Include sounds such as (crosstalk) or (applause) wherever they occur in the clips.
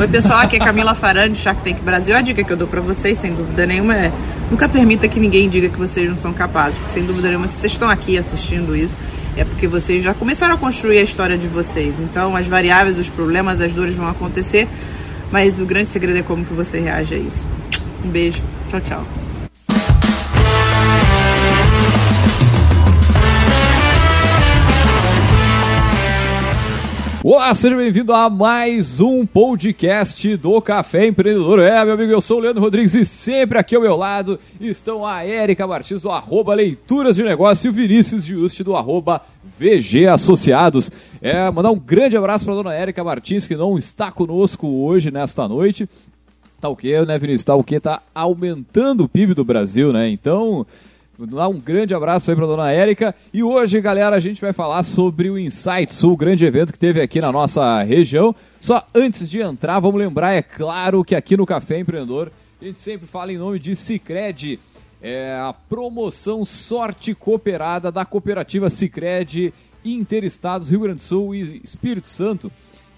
Oi, pessoal, aqui é Camila Farani, Shark Tank Brasil. A dica que eu dou para vocês, sem dúvida nenhuma, é nunca permita que ninguém diga que vocês não são capazes, porque sem dúvida nenhuma, se vocês estão aqui assistindo isso, é porque vocês já começaram a construir a história de vocês. Então, as variáveis, os problemas, as dores vão acontecer, mas o grande segredo é como que você reage a isso. Um beijo. Tchau, tchau. Olá, seja bem-vindo a mais um podcast do Café Empreendedor. É, meu amigo, eu sou o Leandro Rodrigues e sempre aqui ao meu lado estão a Érica Martins do arroba Leituras de Negócio e o Vinícius Juste do arroba VG Associados. É, mandar um grande abraço para a dona Érica Martins, que não está conosco hoje, nesta noite. Tá o quê, né, Vinícius? Tá o quê? Tá aumentando o PIB do Brasil, né? Então, Dar um grande abraço aí para dona Érica. E hoje, galera, a gente vai falar sobre o Insight Sul, o grande evento que teve aqui na nossa região. Só antes de entrar, vamos lembrar, é claro, que aqui no Café Empreendedor a gente sempre fala em nome de Cicred. É a promoção Sorte Cooperada da cooperativa Cicred Interestados Rio Grande do Sul e Espírito Santo.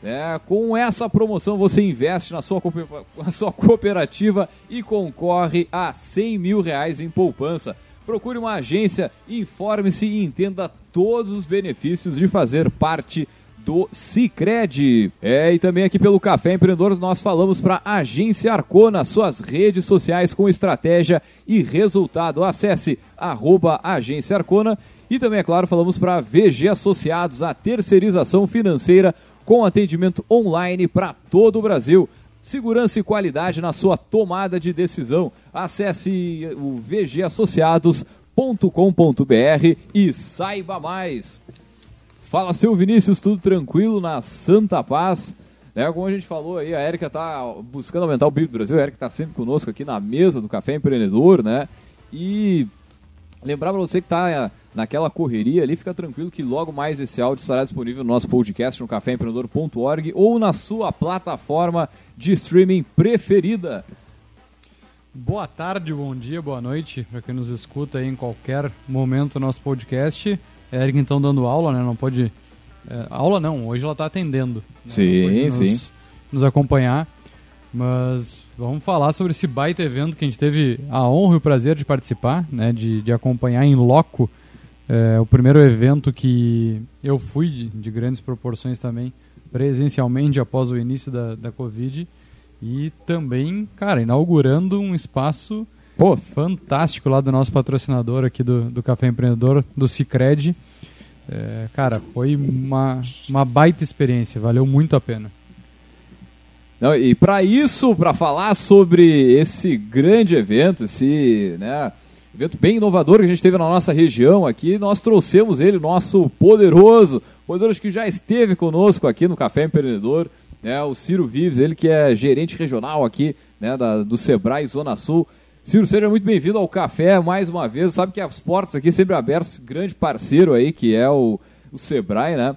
É, com essa promoção você investe na sua, (laughs) na sua cooperativa e concorre a 100 mil reais em poupança. Procure uma agência, informe-se e entenda todos os benefícios de fazer parte do Cicred. É, e também aqui pelo Café Empreendedor nós falamos para a Agência Arcona, suas redes sociais com estratégia e resultado. Acesse arroba Agência Arcona e também, é claro, falamos para VG Associados, a terceirização financeira com atendimento online para todo o Brasil. Segurança e qualidade na sua tomada de decisão. Acesse o vgassociados.com.br e saiba mais. Fala, seu Vinícius, tudo tranquilo na Santa Paz? Né, como a gente falou aí, a Érica está buscando aumentar o PIB do Brasil, a Érica está sempre conosco aqui na mesa do Café Empreendedor, né? E lembrar para você que está naquela correria ali, fica tranquilo que logo mais esse áudio estará disponível no nosso podcast no caféempreendedor.org ou na sua plataforma de streaming preferida. Boa tarde, bom dia, boa noite para quem nos escuta aí em qualquer momento do nosso podcast. Eric então dando aula, né? Não pode. É, aula não, hoje ela está atendendo. Né? Sim, nos, sim. Nos acompanhar. Mas vamos falar sobre esse baita evento que a gente teve a honra e o prazer de participar, né? De, de acompanhar em loco é, o primeiro evento que eu fui de, de, grandes proporções também, presencialmente após o início da, da Covid. E também, cara, inaugurando um espaço Pô. fantástico lá do nosso patrocinador aqui do, do Café Empreendedor, do Cicred. É, cara, foi uma, uma baita experiência, valeu muito a pena. Não, e para isso, para falar sobre esse grande evento, esse, né, evento bem inovador que a gente teve na nossa região aqui. Nós trouxemos ele, nosso poderoso, poderoso que já esteve conosco aqui no Café Empreendedor, né, o Ciro Vives, ele que é gerente regional aqui né, da, do Sebrae Zona Sul. Ciro, seja muito bem-vindo ao café mais uma vez. Sabe que as portas aqui sempre abertas, grande parceiro aí, que é o, o Sebrae, né?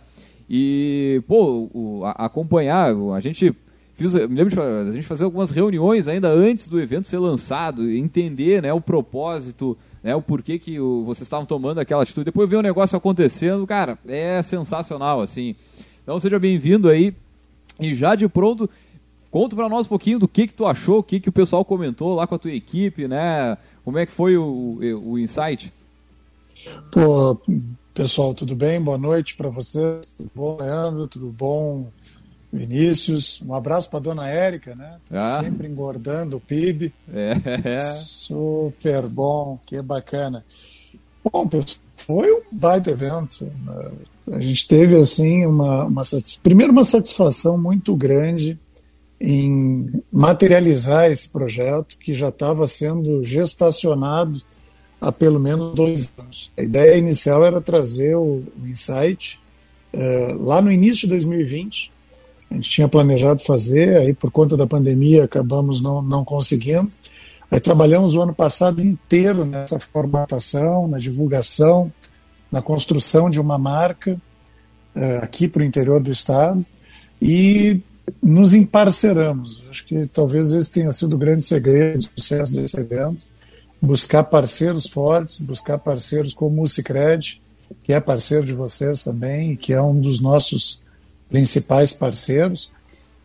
E, pô, o, a, acompanhar, a gente Fiz, me lembro de a gente fazer algumas reuniões ainda antes do evento ser lançado, entender né, o propósito, né, o porquê que o, vocês estavam tomando aquela atitude. Depois ver o negócio acontecendo, cara, é sensacional, assim. Então seja bem-vindo aí. E já de pronto, conta para nós um pouquinho do que que tu achou, o que que o pessoal comentou lá com a tua equipe, né? Como é que foi o, o insight? Pô, pessoal, tudo bem? Boa noite para vocês. Tudo bom, Leandro? Tudo bom? Vinícius, um abraço para dona Érica, né? Ah. Sempre engordando o PIB. É. Super bom, que bacana. Bom, foi um baita evento. A gente teve, assim, uma, uma primeiro uma satisfação muito grande em materializar esse projeto que já estava sendo gestacionado há pelo menos dois anos. A ideia inicial era trazer o, o Insight uh, lá no início de 2020, a gente tinha planejado fazer, aí por conta da pandemia acabamos não, não conseguindo. Aí trabalhamos o ano passado inteiro nessa formatação, na divulgação, na construção de uma marca uh, aqui para o interior do estado e nos emparceramos. Acho que talvez esse tenha sido o grande segredo do sucesso desse evento. Buscar parceiros fortes, buscar parceiros como o Cicred, que é parceiro de vocês também, que é um dos nossos principais parceiros,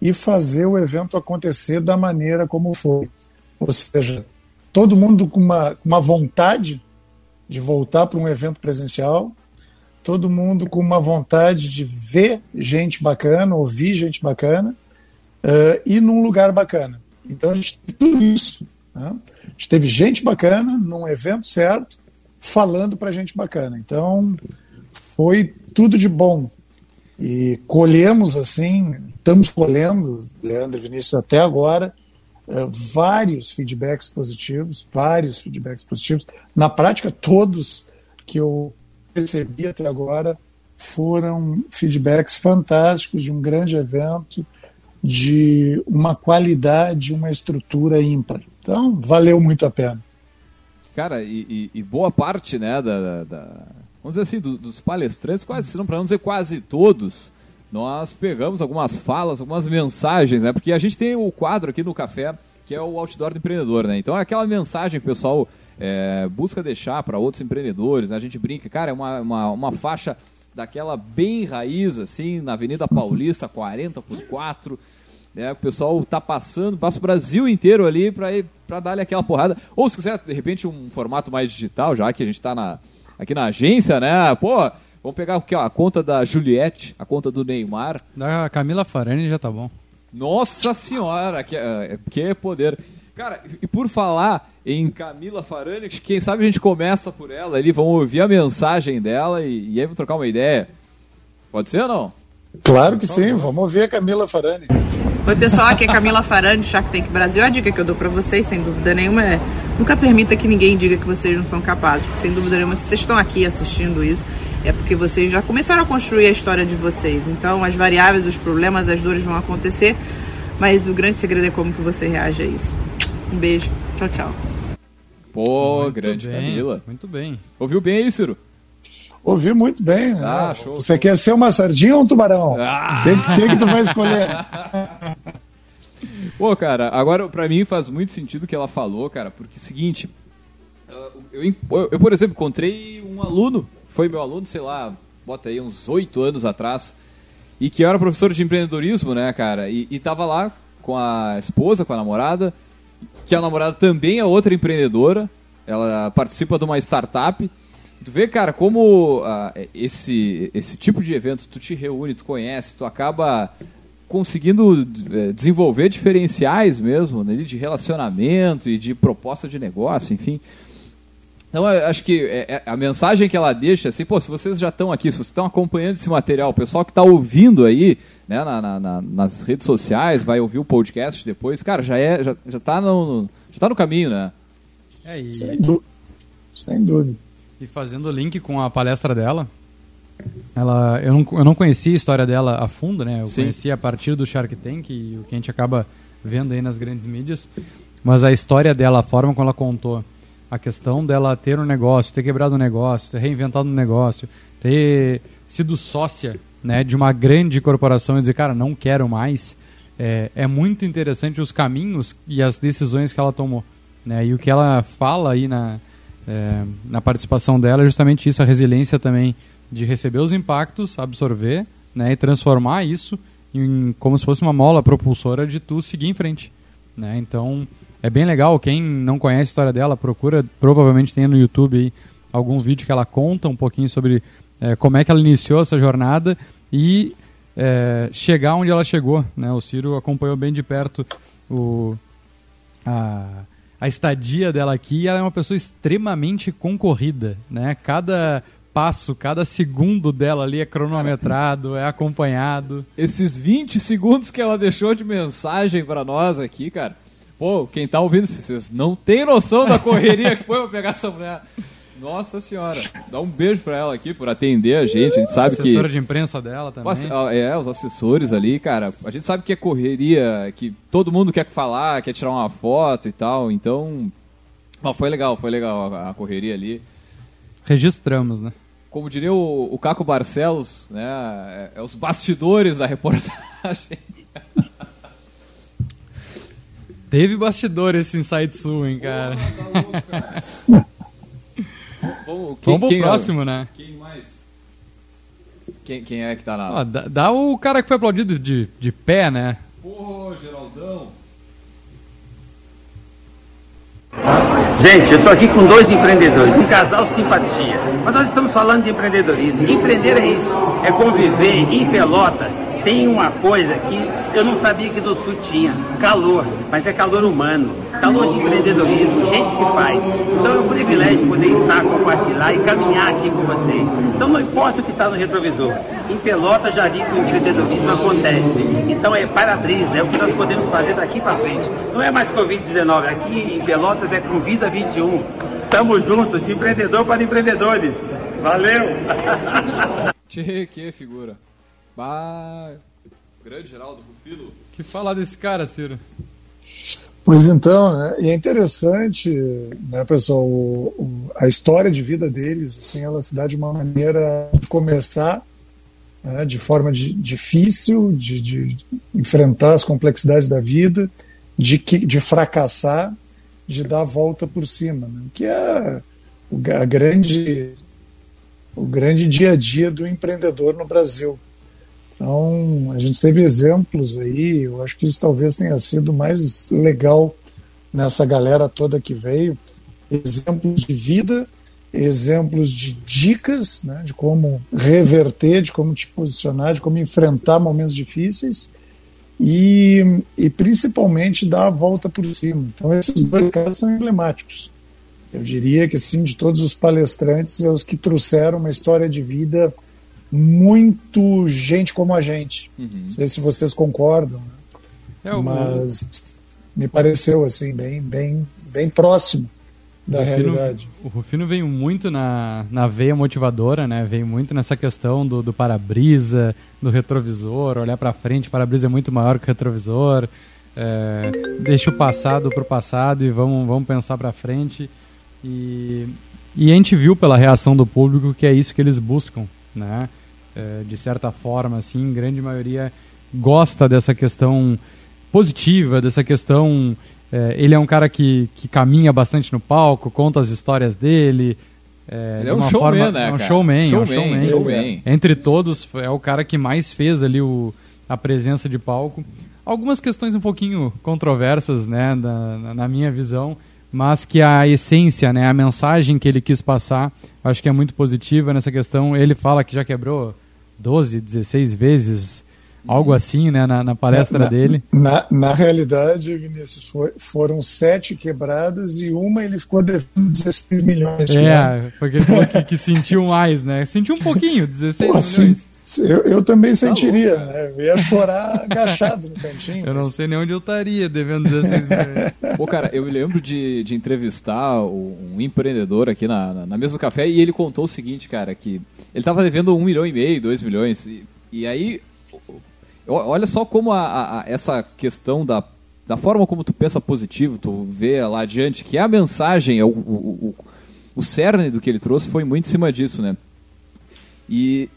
e fazer o evento acontecer da maneira como foi. Ou seja, todo mundo com uma, uma vontade de voltar para um evento presencial, todo mundo com uma vontade de ver gente bacana, ouvir gente bacana uh, e num lugar bacana. Então a gente teve tudo isso. Né? A gente teve gente bacana num evento certo, falando para gente bacana. Então foi tudo de bom. E colhemos assim, estamos colhendo, Leandro e Vinícius, até agora, uh, vários feedbacks positivos, vários feedbacks positivos. Na prática, todos que eu recebi até agora foram feedbacks fantásticos de um grande evento, de uma qualidade, uma estrutura ímpar. Então, valeu muito a pena. Cara, e, e, e boa parte, né, da, da vamos dizer assim, do, dos palestrantes, quase, se não para não dizer quase todos, nós pegamos algumas falas, algumas mensagens, né, porque a gente tem o quadro aqui no café, que é o outdoor do empreendedor, né, então é aquela mensagem que o pessoal é, busca deixar para outros empreendedores, né, a gente brinca, cara, é uma, uma, uma faixa daquela bem raiz, assim, na Avenida Paulista, 40 por 4, né? O pessoal tá passando, passa o Brasil inteiro ali para dar-lhe aquela porrada. Ou se quiser, de repente, um formato mais digital, já que a gente está na, aqui na agência, né? Pô, vamos pegar aqui, ó, a conta da Juliette, a conta do Neymar. Da Camila Farani já tá bom. Nossa senhora, que, é, que poder. Cara, e por falar em Camila Farani, quem sabe a gente começa por ela ali, vamos ouvir a mensagem dela e, e aí vamos trocar uma ideia. Pode ser ou não? Claro que sim, vamos ouvir a Camila Farani. Oi, pessoal, aqui é Camila Farani, Shark Tank Brasil. A dica que eu dou para vocês, sem dúvida nenhuma, é nunca permita que ninguém diga que vocês não são capazes, porque sem dúvida nenhuma, se vocês estão aqui assistindo isso, é porque vocês já começaram a construir a história de vocês. Então, as variáveis, os problemas, as dores vão acontecer, mas o grande segredo é como que você reage a isso. Um beijo, tchau, tchau. Pô, muito grande bem, Camila. Muito bem. Ouviu bem aí, Ciro? Ouvi muito bem. Né? Ah, show, Você quer ser uma sardinha ou um tubarão? Ah. Quem, quem que tu vai escolher? (laughs) Pô, cara, agora pra mim faz muito sentido o que ela falou, cara, porque é o seguinte, eu, eu, eu, por exemplo, encontrei um aluno, foi meu aluno, sei lá, bota aí uns oito anos atrás, e que era professor de empreendedorismo, né, cara, e, e tava lá com a esposa, com a namorada, que a namorada também é outra empreendedora, ela participa de uma startup, Tu vê, cara, como uh, esse, esse tipo de evento tu te reúne, tu conhece, tu acaba conseguindo uh, desenvolver diferenciais mesmo, né, de relacionamento e de proposta de negócio, enfim. Então, eu acho que é, é, a mensagem que ela deixa, assim, pô, se vocês já estão aqui, se vocês estão acompanhando esse material, o pessoal que está ouvindo aí, né, na, na, na, nas redes sociais, vai ouvir o podcast depois, cara, já é, já, já tá no, já tá no caminho, né? É, e... Sem, Sem dúvida. E fazendo o link com a palestra dela, ela, eu, não, eu não conhecia a história dela a fundo, né? Eu Sim. conhecia a partir do Shark Tank e o que a gente acaba vendo aí nas grandes mídias. Mas a história dela, a forma como ela contou, a questão dela ter um negócio, ter quebrado um negócio, ter reinventado um negócio, ter sido sócia né, de uma grande corporação e dizer, cara, não quero mais, é, é muito interessante os caminhos e as decisões que ela tomou. Né? E o que ela fala aí na, é, na participação dela é justamente isso, a resiliência também de receber os impactos, absorver né, e transformar isso em como se fosse uma mola propulsora de tu seguir em frente. Né? Então é bem legal, quem não conhece a história dela, procura, provavelmente tem no YouTube aí, algum vídeo que ela conta um pouquinho sobre é, como é que ela iniciou essa jornada e é, chegar onde ela chegou. Né? O Ciro acompanhou bem de perto o, a, a estadia dela aqui, ela é uma pessoa extremamente concorrida, né? Cada passo, cada segundo dela ali é cronometrado, é acompanhado. Esses 20 segundos que ela deixou de mensagem para nós aqui, cara. Pô, quem tá ouvindo, vocês não tem noção da correria que foi pra pegar essa mulher. Nossa senhora, dá um beijo pra ela aqui por atender a gente. A gente sabe Assessora que. Assessora de imprensa dela também. É, os assessores ali, cara. A gente sabe que é correria, que todo mundo quer falar, quer tirar uma foto e tal. Então. Mas foi legal, foi legal a, a correria ali. Registramos, né? Como diria o, o Caco Barcelos, né? É, é os bastidores da reportagem. (laughs) Teve bastidor esse Inside Sul, hein, cara? Porra, tá (laughs) Vamos, quem, Vamos pro quem próximo, é? né? Quem mais? Quem, quem é que tá na. Ah, dá, dá, o cara que foi aplaudido de, de pé, né? Pô, Geraldão. Gente, eu estou aqui com dois empreendedores, um casal simpatia. Mas nós estamos falando de empreendedorismo. Empreender é isso, é conviver em Pelotas. Tem uma coisa que eu não sabia que do Sul tinha, calor, mas é calor humano, calor de empreendedorismo, gente que faz. Então é um privilégio poder estar, compartilhar e caminhar aqui com vocês. Então não importa o que está no retrovisor, em Pelotas já vi que o empreendedorismo acontece. Então é para-brisa, é o que nós podemos fazer daqui para frente. Não é mais Covid-19, aqui em Pelotas é com Vida 21. Tamo junto, de empreendedor para empreendedores. Valeu! (laughs) Tchê, que figura. Bah, grande Geraldo Rufilo. Que falar desse cara, Ciro? Pois então, né? e é interessante, né, pessoal, o, o, a história de vida deles, assim, ela se dá de uma maneira de começar né, de forma de, difícil, de, de, enfrentar as complexidades da vida, de, de fracassar, de dar a volta por cima, né, que é a grande, o grande dia a dia do empreendedor no Brasil. Então, a gente teve exemplos aí, eu acho que isso talvez tenha sido mais legal nessa galera toda que veio, exemplos de vida, exemplos de dicas, né, de como reverter, de como te posicionar, de como enfrentar momentos difíceis e, e principalmente dar a volta por cima. Então, esses dois casos são emblemáticos. Eu diria que, assim, de todos os palestrantes, é os que trouxeram uma história de vida muito gente como a gente. Uhum. Não sei se vocês concordam, né? é, mas me pareceu assim bem, bem, bem próximo da Rufino, realidade. O Rufino veio muito na, na veia motivadora, né? Veio muito nessa questão do, do para-brisa, do retrovisor, olhar para frente, para-brisa é muito maior que o retrovisor. É, deixa o passado para o passado e vamos, vamos pensar para frente. E, e a gente viu pela reação do público que é isso que eles buscam, né? É, de certa forma, assim, grande maioria gosta dessa questão positiva, dessa questão. É, ele é um cara que, que caminha bastante no palco, conta as histórias dele. É, ele é um showman, forma, né? É um showman, showman, é um showman. showman. Entre todos, é o cara que mais fez ali o, a presença de palco. Algumas questões um pouquinho controversas, né, na, na minha visão mas que a essência, né, a mensagem que ele quis passar, acho que é muito positiva nessa questão. Ele fala que já quebrou 12, 16 vezes, algo assim, né, na, na palestra na, dele. Na, na realidade, Vinícius, foi, foram sete quebradas e uma ele ficou devendo 16 milhões. É, né? porque ele falou que, que, sentiu mais, né? Sentiu um pouquinho, 16 Pô, milhões. Assim, eu, eu também tá sentiria, louco, né? Eu ia chorar (laughs) agachado no cantinho. Eu mas... não sei nem onde eu estaria devendo 16 milhões. (laughs) Pô, cara, eu me lembro de, de entrevistar um empreendedor aqui na, na, na, mesa do café e ele contou o seguinte, cara, que ele tava devendo um milhão e meio, dois milhões. E, e aí, olha só como a, a, a, essa questão da, da forma como tu pensa positivo, tu vê lá adiante, que a mensagem, o, o, o, o cerne do que ele trouxe foi muito em cima disso, né? E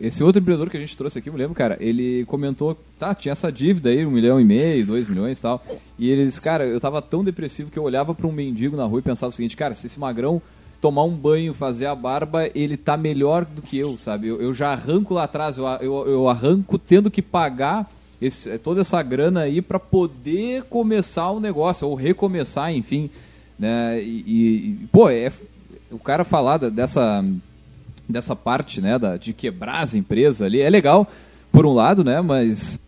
esse outro empreendedor que a gente trouxe aqui, eu me lembro, cara, ele comentou, tá, tinha essa dívida aí, um milhão e meio, dois milhões e tal. E ele disse, cara, eu tava tão depressivo que eu olhava para um mendigo na rua e pensava o seguinte, cara, se esse magrão tomar um banho, fazer a barba, ele tá melhor do que eu, sabe? Eu, eu já arranco lá atrás, eu, eu, eu arranco tendo que pagar esse, toda essa grana aí para poder começar o negócio, ou recomeçar, enfim. Né? E, e pô, é, o cara falar dessa dessa parte, né, da, de quebrar as empresas ali, é legal, por um lado, né, mas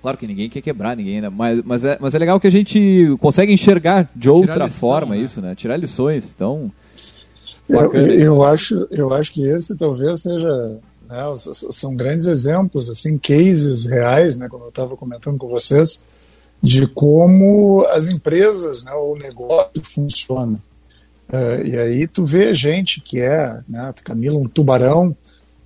Claro que ninguém quer quebrar ninguém, né? mas, mas, é, mas é legal que a gente consegue enxergar de outra lição, forma né? isso, né? Tirar lições. Então, eu, eu, acho, eu acho que esse talvez seja. Né, são grandes exemplos, assim, cases reais, né, como eu estava comentando com vocês, de como as empresas, né, o negócio funciona. Uh, e aí tu vê gente que é, né, Camila, um tubarão,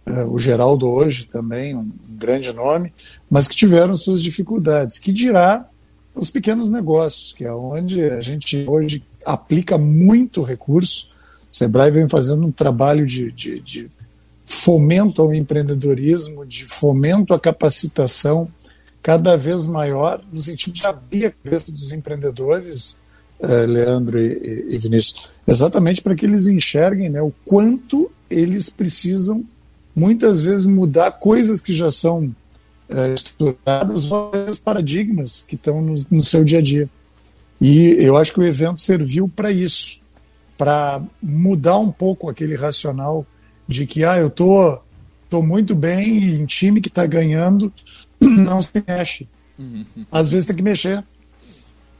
uh, o Geraldo hoje também, um, um, grande nome, mas que tiveram suas dificuldades. Que dirá os pequenos negócios, que é onde a gente hoje aplica muito recurso. O Sebrae vem fazendo um trabalho de, de, de fomento ao empreendedorismo, de fomento à capacitação cada vez maior, no sentido de abrir a cabeça dos empreendedores uh, Leandro e, e, Vinícius, exatamente para que eles enxerguem né, o quanto eles precisam, muitas vezes, mudar coisas que já são uh, estruturadas, os paradigmas que estão no, no seu dia a dia. E eu acho que o evento serviu para isso, para mudar um pouco aquele racional de que ah, eu tô, tô muito bem em time que está ganhando, (clears throat) não se mexe. Uhum. Às vezes tem que mexer.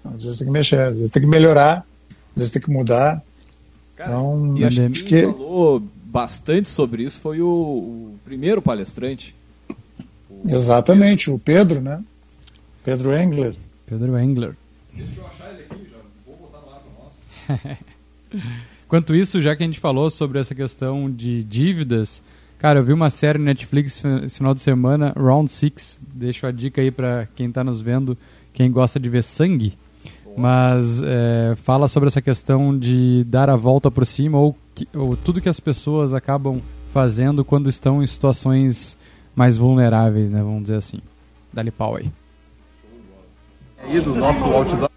Às vezes tem que mexer, às vezes tem que melhorar, às vezes tem que mudar. Cara, então, e acho que quem falou bastante sobre isso foi o, o primeiro palestrante. O Exatamente, Pedro. o Pedro, né? Pedro Engler. Pedro Engler. Deixa eu achar ele aqui, já vou botar no ar para nós. (laughs) Enquanto isso, já que a gente falou sobre essa questão de dívidas, cara, eu vi uma série no Netflix esse final de semana, Round Six. Deixo a dica aí para quem está nos vendo, quem gosta de ver sangue mas é, fala sobre essa questão de dar a volta por cima ou, que, ou tudo que as pessoas acabam fazendo quando estão em situações mais vulneráveis, né? Vamos dizer assim. Dá-lhe pau aí. Aí do nosso outdoor.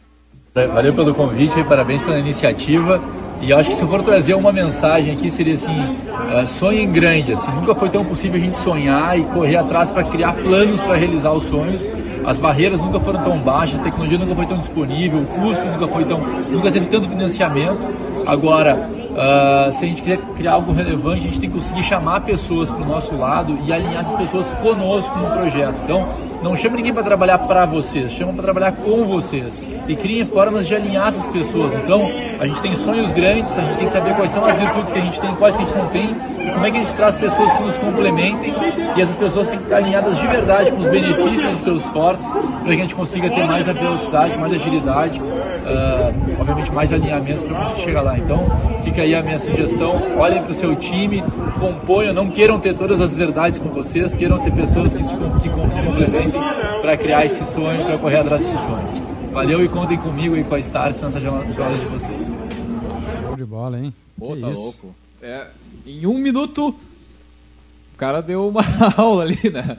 Valeu pelo convite, parabéns pela iniciativa. E acho que se eu for trazer uma mensagem aqui seria assim, uh, sonhem grande. Assim, nunca foi tão possível a gente sonhar e correr atrás para criar planos para realizar os sonhos as barreiras nunca foram tão baixas, a tecnologia nunca foi tão disponível, o custo nunca foi tão, nunca teve tanto financiamento. Agora, uh, se a gente quiser criar algo relevante, a gente tem que conseguir chamar pessoas para o nosso lado e alinhar essas pessoas conosco no projeto. Então, não chama ninguém para trabalhar para vocês, chama para trabalhar com vocês e criem formas de alinhar essas pessoas. Então, a gente tem sonhos grandes, a gente tem que saber quais são as virtudes que a gente tem, quais que a gente não tem e como é que a gente traz pessoas que nos complementem e essas pessoas têm que estar alinhadas de verdade com os benefícios dos seus esforços para que a gente consiga ter mais velocidade, mais agilidade, uh, obviamente mais alinhamento para você chegar lá. Então, fica aí a minha sugestão, olhem para o seu time, componham, não queiram ter todas as verdades com vocês, queiram ter pessoas que se, que se complementem para criar esse sonho, para correr atrás desses sonhos. Valeu e contem comigo e com a Stars nessa jornada de vocês. Show de bola, hein? Pô, que tá isso? louco. É, em um minuto, o cara deu uma (laughs) aula ali, né?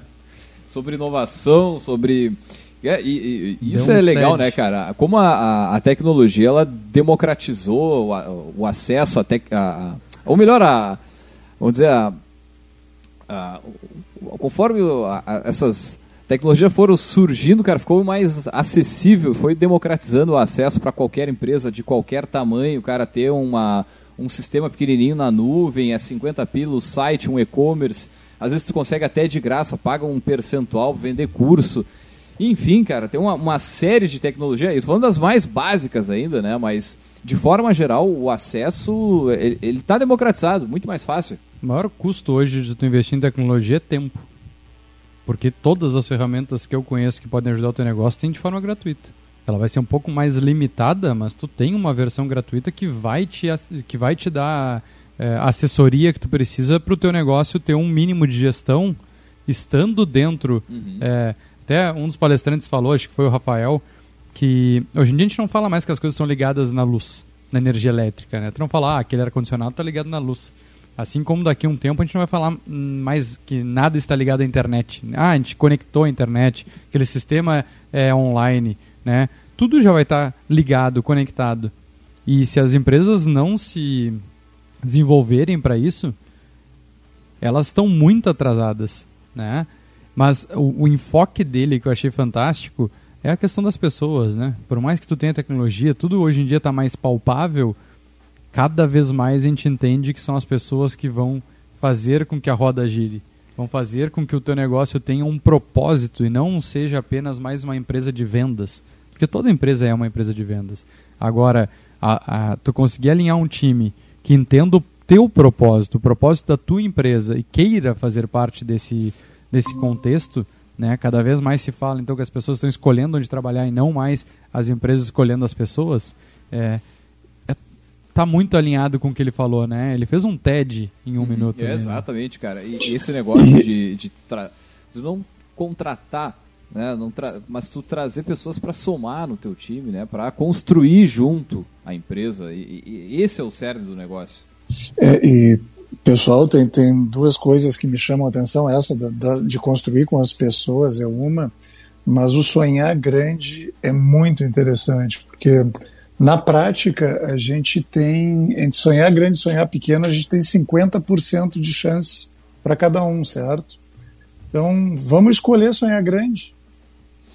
Sobre inovação, sobre. É, e, e isso um é legal, né, cara? Como a, a, tecnologia ela democratizou o, o acesso a, tec, a, ou melhor, a, vamos dizer, a, a, conforme essas tecnologias foram surgindo, cara, ficou mais acessível, foi democratizando o acesso para qualquer empresa de qualquer tamanho, o cara ter uma, um sistema pequenininho na nuvem, é 50 pila, o site, um e-commerce, às vezes tu consegue até de graça, paga um percentual, vender curso. Enfim, cara, tem uma, uma série de tecnologias, estou falando das mais básicas ainda, né, mas de forma geral, o acesso, ele está democratizado, muito mais fácil. O maior custo hoje de tu investir em tecnologia é tempo. Porque todas as ferramentas que eu conheço que podem ajudar o teu negócio têm de forma gratuita. Ela vai ser um pouco mais limitada, mas tu tem uma versão gratuita que vai te, que vai te dar é, assessoria que tu precisa para o teu negócio ter um mínimo de gestão estando dentro. Uhum. É, até um dos palestrantes falou, acho que foi o Rafael, que hoje em dia a gente não fala mais que as coisas são ligadas na luz, na energia elétrica. Né? Tu não fala, ah, aquele ar-condicionado está ligado na luz. Assim como daqui a um tempo a gente não vai falar mais que nada está ligado à internet. Ah, a gente conectou a internet, aquele sistema é online, né? Tudo já vai estar ligado, conectado. E se as empresas não se desenvolverem para isso, elas estão muito atrasadas, né? Mas o, o, enfoque dele que eu achei fantástico é a questão das pessoas, né? Por mais que tu tenha tecnologia, tudo hoje em dia está mais palpável cada vez mais a gente entende que são as pessoas que vão fazer com que a roda gire, vão fazer com que o teu negócio tenha um propósito e não seja apenas mais uma empresa de vendas, porque toda empresa é uma empresa de vendas. Agora, a, a, tu conseguir alinhar um time que entenda o teu propósito, o propósito da tua empresa e queira fazer parte desse, desse contexto, né? Cada vez mais se fala então que as pessoas estão escolhendo onde trabalhar e não mais as empresas escolhendo as pessoas. É, tá muito alinhado com o que ele falou, né? Ele fez um TED em um hum, minuto. É, ali, né? exatamente, cara. E, esse negócio de, de, de não contratar, né? Não tra mas tu trazer pessoas para somar no teu time, né? Para construir junto a empresa. E, e, esse é o cerne do negócio. É, e pessoal, tem, tem duas coisas que me chamam a atenção. Essa da, da, de construir com as pessoas é uma, mas o sonhar grande é muito interessante, porque na prática, a gente tem, entre sonhar grande e sonhar pequeno, a gente tem 50% de chance para cada um, certo? Então, vamos escolher sonhar grande.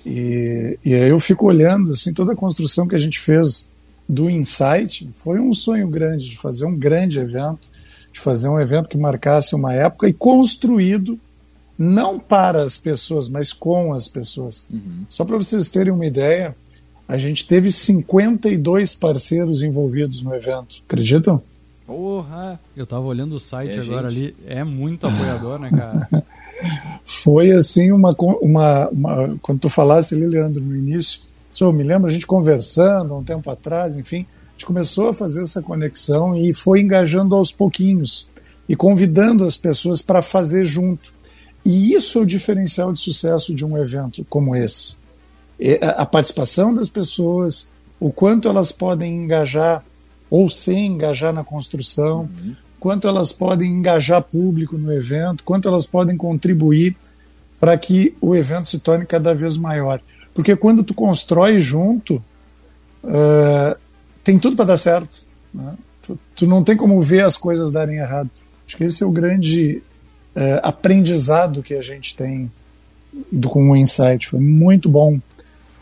E, e aí eu fico olhando assim toda a construção que a gente fez do Insight foi um sonho grande de fazer um grande evento, de fazer um evento que marcasse uma época e construído não para as pessoas, mas com as pessoas. Uhum. Só para vocês terem uma ideia, a gente teve 52 parceiros envolvidos no evento. Acreditam? Porra! Eu tava olhando o site é, agora gente. ali, é muito apoiador, né, cara? (laughs) Foi assim uma, uma, uma, Quando tu falasse ali, Leandro, no início, eu me lembro a gente conversando um tempo atrás, enfim, gente começou a fazer essa conexão e foi engajando aos pouquinhos e convidando as pessoas para fazer junto. E isso é o diferencial de sucesso de um evento como esse. A participação das pessoas, o quanto elas podem engajar ou sem engajar na construção, uhum. quanto elas podem engajar público no evento, quanto elas podem contribuir para que o evento se torne cada vez maior. Porque quando tu constrói junto, uh, tem tudo para dar certo. Né? Tu, tu, não tem como ver as coisas darem errado. Acho que esse é o grande uh, aprendizado que a gente tem do, com o Insight. Foi muito bom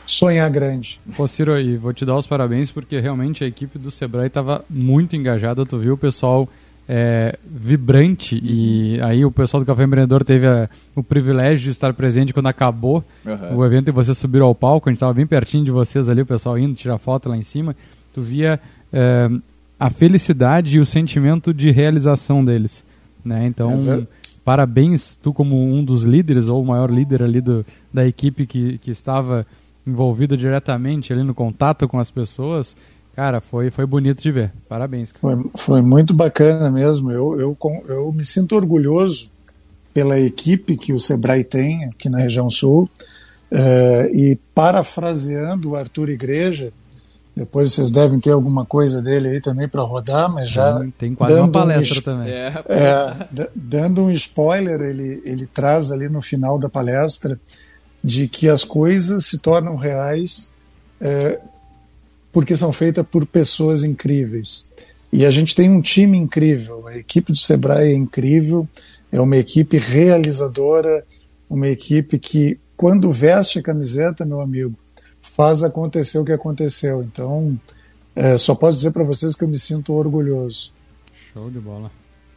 sonhar grande. Pô, Ciro, e vou te dar os parabéns porque realmente a equipe do Sebrae estava muito engajada. Tu viu o pessoal é, vibrante e aí o pessoal do Café Empreendedor teve a, o privilégio de estar presente quando acabou uhum. o evento e vocês subiram ao palco. A gente estava bem pertinho de vocês ali, o pessoal indo tirar foto lá em cima. Tu via é, a felicidade e o sentimento de realização deles. Né? Então, é parabéns, tu como um dos líderes ou o maior líder ali do, da equipe que, que estava envolvido diretamente ali no contato com as pessoas, cara, foi, foi bonito de ver. Parabéns. Foi, foi muito bacana mesmo. Eu, eu, eu me sinto orgulhoso pela equipe que o Sebrae tem aqui na região sul. Uh, e parafraseando o Arthur Igreja, depois vocês devem ter alguma coisa dele aí também para rodar, mas já. Tem quase uma palestra um, também. É, é, dando um spoiler, ele, ele traz ali no final da palestra de que as coisas se tornam reais é, porque são feitas por pessoas incríveis. E a gente tem um time incrível, a equipe do Sebrae é incrível, é uma equipe realizadora, uma equipe que, quando veste a camiseta, meu amigo, faz acontecer o que aconteceu. Então, é, só posso dizer para vocês que eu me sinto orgulhoso. Show de bola.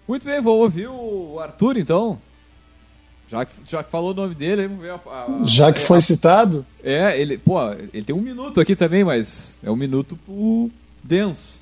Muito bem, vou ouvir o Arthur então. Já que, já que falou o nome dele, vamos ver a, a, Já que foi citado? É, ele, pô, ele tem um minuto aqui também, mas é um minuto pro denso.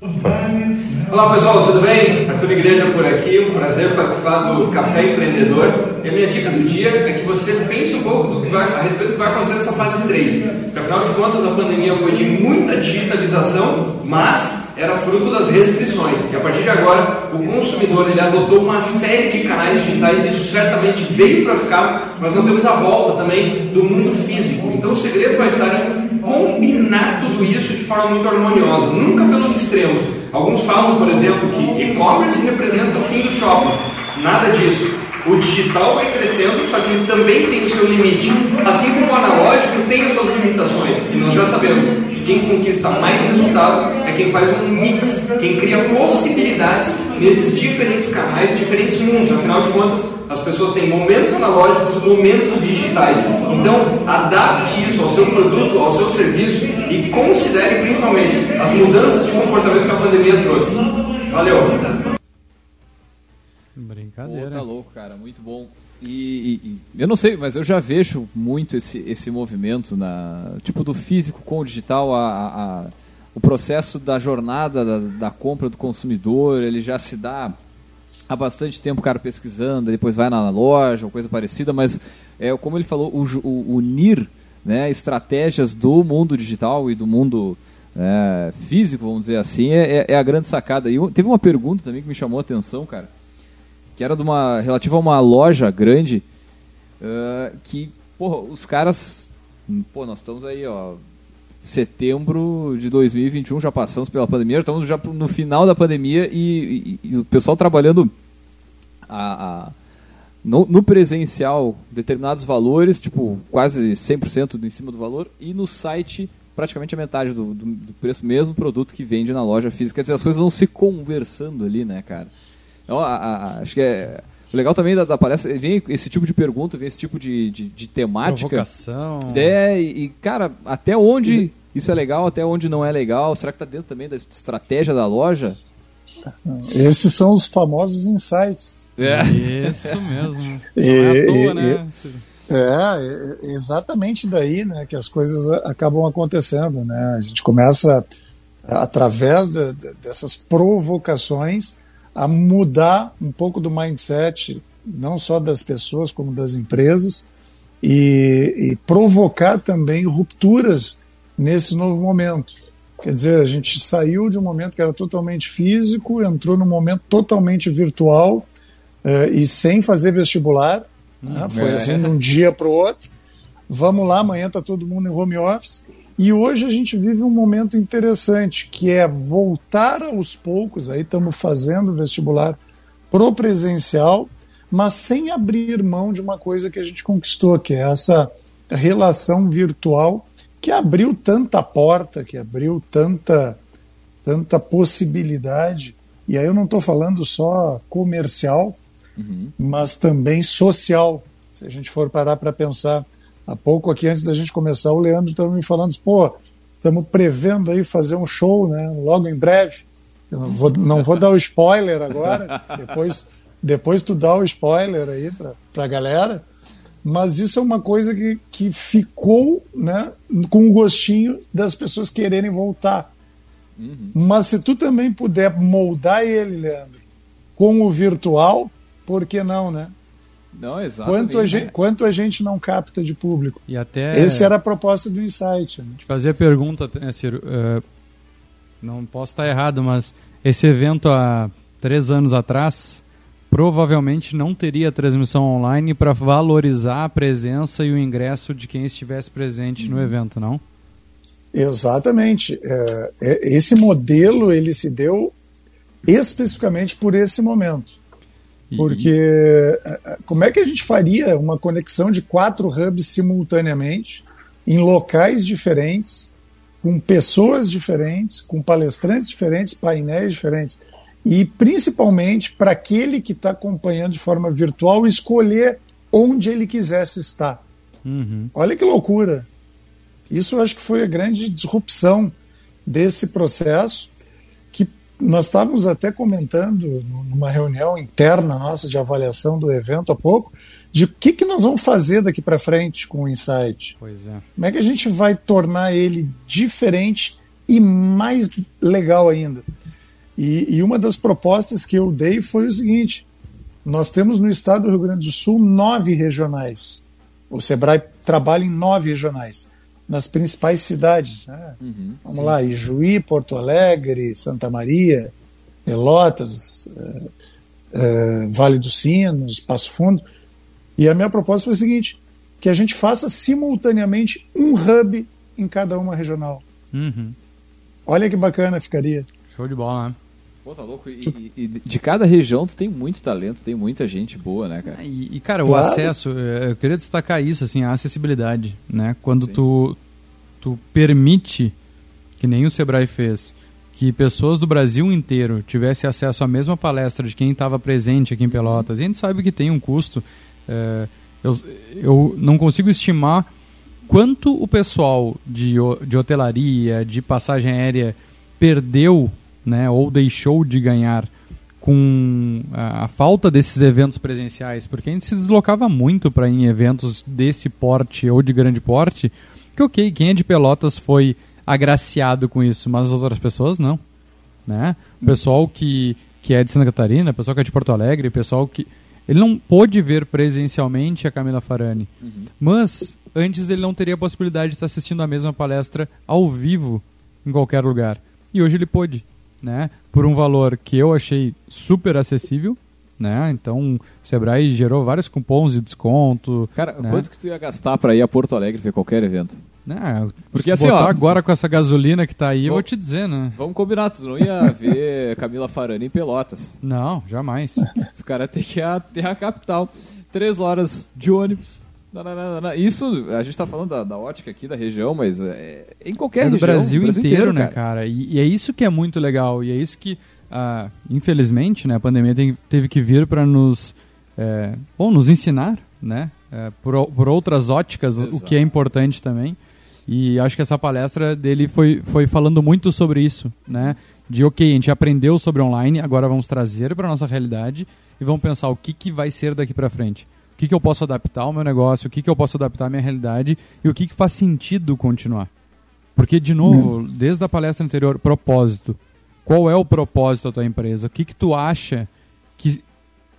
Olá pessoal, tudo bem? Arthur Igreja por aqui, um prazer participar do Café Empreendedor. E a minha dica do dia é que você pense um pouco do que vai, a respeito do que vai acontecer nessa fase 3. Porque afinal de contas a pandemia foi de muita digitalização, mas era fruto das restrições. E a partir de agora, o consumidor ele adotou uma série de canais digitais e isso certamente veio para ficar, mas nós temos a volta também do mundo físico. Então o segredo vai estar em combinar tudo isso de forma muito harmoniosa, nunca pelos extremos. Alguns falam, por exemplo, que e-commerce representa o fim dos shoppings. Nada disso. O digital vai crescendo, só que ele também tem o seu limite. Assim como o analógico tem as suas limitações. E nós já sabemos que quem conquista mais resultado é quem faz um mix, quem cria possibilidades nesses diferentes canais, diferentes mundos. Afinal de contas, as pessoas têm momentos analógicos e momentos digitais. Então, adapte isso ao seu produto, ao seu serviço e considere principalmente as mudanças de comportamento que a pandemia trouxe. Valeu! Brincadeira. Pô, tá louco, cara, muito bom. E, e, e, eu não sei, mas eu já vejo muito esse, esse movimento na tipo do físico com o digital, a, a, a o processo da jornada da, da, compra do consumidor, ele já se dá há bastante tempo o cara pesquisando, depois vai na loja ou coisa parecida, mas é como ele falou, o, o, unir né, estratégias do mundo digital e do mundo é, físico, vamos dizer assim, é, é, é a grande sacada. E teve uma pergunta também que me chamou a atenção, cara que era de uma relativa a uma loja grande uh, que, porra, os caras, pô, nós estamos aí, ó, setembro de 2021, já passamos pela pandemia, estamos já no final da pandemia e, e, e o pessoal trabalhando a, a no, no, presencial determinados valores, tipo quase 100% em cima do valor, e no site praticamente a metade do, do, do preço, mesmo produto que vende na loja física. Quer dizer, as coisas vão se conversando ali, né, cara? Então, a, acho que é, O legal também da, da palestra, vem esse tipo de pergunta, vem esse tipo de, de, de temática. Provocação. É, e, e, cara, até onde isso é legal, até onde não é legal? Será que tá dentro também da estratégia da loja? Esses são os famosos insights. É. Isso mesmo. (laughs) Não é à toa, e- né? É, é exatamente daí né, que as coisas acabam acontecendo. Né? A gente começa, através de- de- dessas provocações, a mudar um pouco do mindset, não só das pessoas, como das empresas, e, e provocar também rupturas nesse novo momento. Quer dizer, a gente saiu de um momento que era totalmente físico, entrou num momento totalmente virtual eh, e sem fazer vestibular. né? Foi é. assim de um dia para o outro. Vamos lá, amanhã está todo mundo em home office. E hoje a gente vive um momento interessante, que é voltar aos poucos, aí estamos fazendo vestibular pro presencial, mas sem abrir mão de uma coisa que a gente conquistou, que é essa relação virtual que abriu tanta porta, que abriu tanta, tanta possibilidade. E aí eu não estou falando só comercial, mas também social. Se a gente for parar para pensar, há pouco aqui antes da gente começar, o Leandro estava me falando, pô, estamos prevendo aí fazer um show, né? Logo em breve. Eu não vou, não vou dar o spoiler agora, (laughs) depois, depois tu dá o spoiler aí para a galera. Mas isso é uma coisa que, que ficou né, com o gostinho das pessoas quererem voltar. Mas se tu também puder moldar ele, Leandro, com o virtual, por que não, né? Não, exatamente. Quanto a, gente, quanto a gente não capta de público? E até. Essa era a proposta do Insight. Né? Te fazer a pergunta, né, Ciro. eh, não posso estar errado, mas esse evento há três anos atrás provavelmente não teria transmissão online para valorizar a presença e o ingresso de quem estivesse presente no evento, não? Exatamente. É, é, esse modelo ele se deu especificamente por esse momento. Porque é, como é que a gente faria uma conexão de quatro hubs simultaneamente, em locais diferentes, com pessoas diferentes, com palestrantes diferentes, painéis diferentes? E principalmente para aquele que está acompanhando de forma virtual escolher onde ele quisesse estar. Uhum. Olha que loucura! Isso eu acho que foi a grande disrupção desse processo, nós estávamos até comentando numa reunião interna nossa de avaliação do evento há pouco, de o que, que nós vamos fazer daqui para frente com o Insight. Pois é. Como é que a gente vai tornar ele diferente e mais legal ainda? E, e uma das propostas que eu dei foi o seguinte: nós temos no estado do Rio Grande do Sul nove regionais. O Sebrae trabalha em nove regionais, nas principais cidades. Né? Vamos lá, Ijuí, Porto Alegre, Santa Maria, Pelotas, eh, eh, Vale dos Sinos, Passo Fundo. E a minha proposta foi o seguinte: que a gente faça simultaneamente um hub em cada uma regional. Uhum. Olha que bacana ficaria. Show de bola, né? Pô, tá louco. E, e- e de cada região tu tem muito talento, tem muita gente boa, né, cara? E, e, cara, o Claro. acesso, eh, eu queria destacar isso, assim, a acessibilidade, né? Quando tu, tu permite, que nem o Sebrae fez, que pessoas do Brasil inteiro tivessem acesso à mesma palestra de quem estava presente aqui em Pelotas. E a gente sabe que tem um custo. eh, eu, eu não consigo estimar quanto o pessoal de, de hotelaria, de passagem aérea perdeu, né, ou deixou de ganhar com a, a falta desses eventos presenciais, porque a gente se deslocava muito para em eventos desse porte ou de grande porte, que ok, quem é de Pelotas foi agraciado com isso, mas as outras pessoas não, né? O pessoal que, que é de Santa Catarina, o pessoal que é de Porto Alegre, o pessoal que ele não pôde ver presencialmente a Camila Farani, mas antes ele não teria a possibilidade de estar assistindo a mesma palestra ao vivo em qualquer lugar. E hoje ele pôde, né? Por um valor que eu achei super acessível, né? Então, o Sebrae gerou vários cupons de desconto. Cara, né? quanto que tu ia gastar pra ir a Porto Alegre ver qualquer evento? Né? Porque assim, ó, agora com essa gasolina que tá aí, eu Bom- vou te dizer, né? Vamos combinar, tu não ia ver (laughs) Camila Farani em Pelotas. Não, jamais. (laughs) O cara tem que ir até a capital. Três horas de ônibus. Nananana. Isso, a gente tá falando da, da ótica aqui da região, mas é, em qualquer é do região. Brasil, do inteiro, né, cara? E, e é isso que é muito legal. E é isso que, ah, infelizmente, né, a pandemia tem- teve que vir para nos é, ou nos ensinar, né? É, por, por outras óticas, Exato. o que é importante também. E acho que essa palestra dele foi, foi falando muito sobre isso, né? De ok, a gente aprendeu sobre online, agora vamos trazer para nossa realidade e vamos pensar o que, que vai ser daqui para frente. O que, que eu posso adaptar ao meu negócio, o que, que eu posso adaptar à minha realidade e o que, que faz sentido continuar. Porque, de novo, desde a palestra anterior, propósito. Qual é o propósito da tua empresa? O que, que tu acha que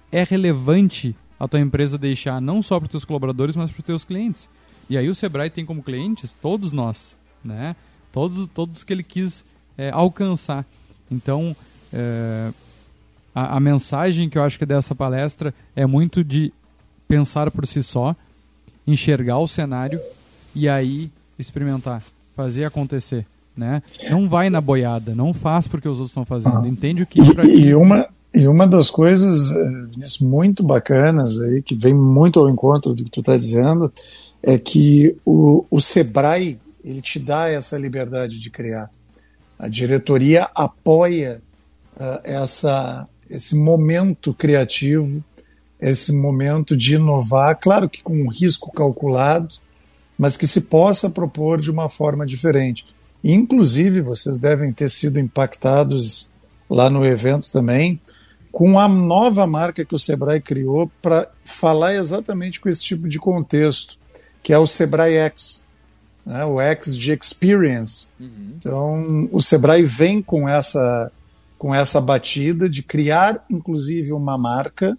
é relevante a tua empresa deixar não só para os teus colaboradores, mas para os teus clientes? E aí o Sebrae tem como clientes todos nós, né? Todos, todos que ele quis é, alcançar. Então, é, a, a, mensagem que eu acho que dessa palestra é muito de pensar por si só, enxergar o cenário e aí experimentar, fazer acontecer. Né? Não vai na boiada, não faz porque os outros estão fazendo. Entende o que e, ti... e uma e uma das coisas é, muito bacanas aí que vem muito ao encontro do que tu está dizendo é que o, o Sebrae ele te dá essa liberdade de criar. A diretoria apoia uh, essa, esse momento criativo, esse momento de inovar, claro que com um risco calculado, mas que se possa propor de uma forma diferente. Inclusive, vocês devem ter sido impactados lá no evento também, com a nova marca que o Sebrae criou para falar exatamente com esse tipo de contexto que é o Sebrae X, né, o X de Experience. Uhum. Então, o Sebrae vem com essa, com essa batida de criar, inclusive, uma marca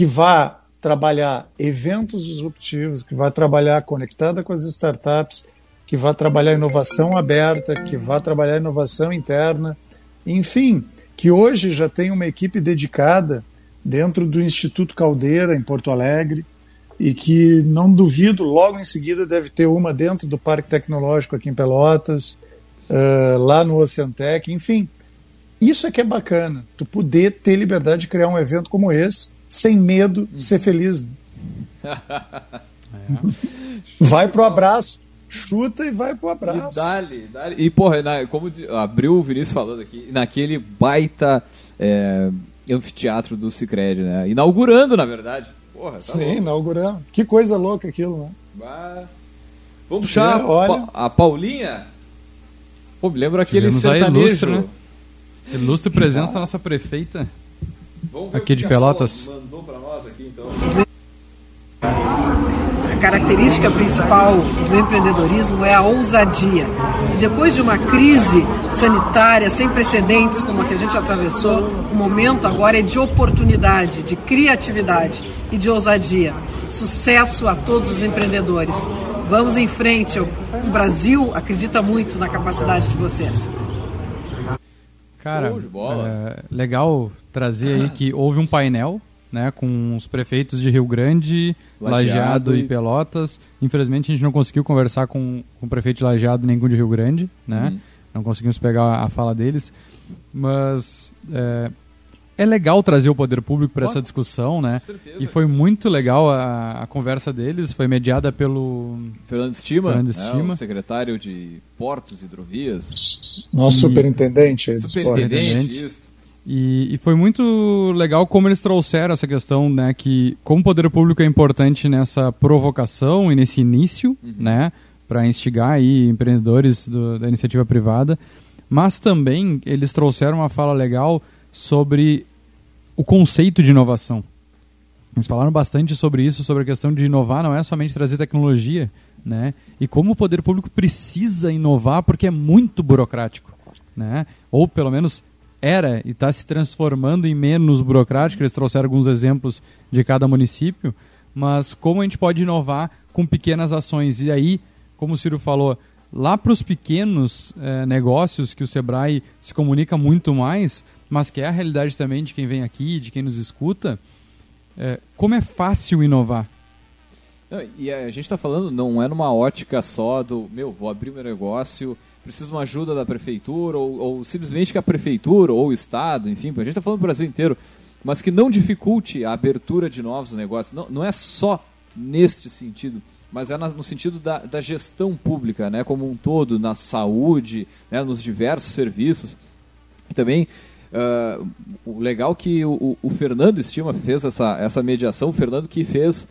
que vá trabalhar eventos disruptivos, que vai trabalhar conectada com as startups, que vai trabalhar inovação aberta, que vai trabalhar inovação interna, enfim, que hoje já tem uma equipe dedicada dentro do Instituto Caldeira, em Porto Alegre, e que não duvido, logo em seguida deve ter uma dentro do Parque Tecnológico aqui em Pelotas, uh, lá no Oceantec, enfim. Isso é que é bacana, tu poder ter liberdade de criar um evento como esse, sem medo de ser feliz. (laughs) Vai pro abraço, chuta e vai pro abraço. E dali, dali. E, porra, na, como abriu o Vinícius falando aqui, naquele baita é, anfiteatro do Cicred, né? Inaugurando, na verdade. Porra, tá Sim, inauguramos. Que coisa louca aquilo, né? Bah. Vamos puxar é, olha... a Paulinha? Pô, me lembro aquele sertanejo. Ilustre, né? Ilustre presença da nossa prefeita aqui de Pelotas. Mandou pra nós aqui, então característica principal do empreendedorismo é a ousadia. E depois de uma crise sanitária sem precedentes como a que a gente atravessou, o momento agora é de oportunidade, de criatividade e de ousadia. Sucesso a todos os empreendedores. Vamos em frente. O Brasil acredita muito na capacidade de vocês. Cara, é, legal trazer aí que houve um painel né, com os prefeitos de Rio Grande, Lajeado, e... e Pelotas. Infelizmente a gente não conseguiu conversar com, com o prefeito de Lajeado nem com o de Rio Grande, né? Uhum. Não conseguimos pegar a fala deles, mas é, é legal trazer o poder público para essa discussão, né? E foi muito legal a, a, conversa deles, foi mediada pelo Fernando Estima, Fernando Estima. É, secretário de Portos e Hidrovias. Nosso e... superintendente. Superintendente. E, e, foi muito legal como eles trouxeram essa questão, né, que como o poder público é importante nessa provocação e nesse início, uhum. né, para instigar aí empreendedores do, da iniciativa privada, mas também eles trouxeram uma fala legal sobre o conceito de inovação. Eles falaram bastante sobre isso, sobre a questão de inovar não é somente trazer tecnologia, né, e como o poder público precisa inovar porque é muito burocrático, né, ou pelo menos era e está se transformando em menos burocrático. Eles trouxeram alguns exemplos de cada município, mas como a gente pode inovar com pequenas ações. E aí, como o Ciro falou, lá para os pequenos é, negócios que o Sebrae se comunica muito mais, mas que é a realidade também de quem vem aqui, de quem nos escuta, é, como é fácil inovar. E a gente está falando, não é numa ótica só do, meu, vou abrir meu negócio precisa de uma ajuda da prefeitura, ou, ou, simplesmente que a prefeitura ou o Estado, enfim, a gente está falando do Brasil inteiro, mas que não dificulte a abertura de novos negócios. Não, não é só neste sentido, mas é no sentido da, da gestão pública, né, como um todo, na saúde, né, nos diversos serviços. E também Uh, o legal que o, o, Fernando Estima fez essa, essa mediação, o Fernando que fez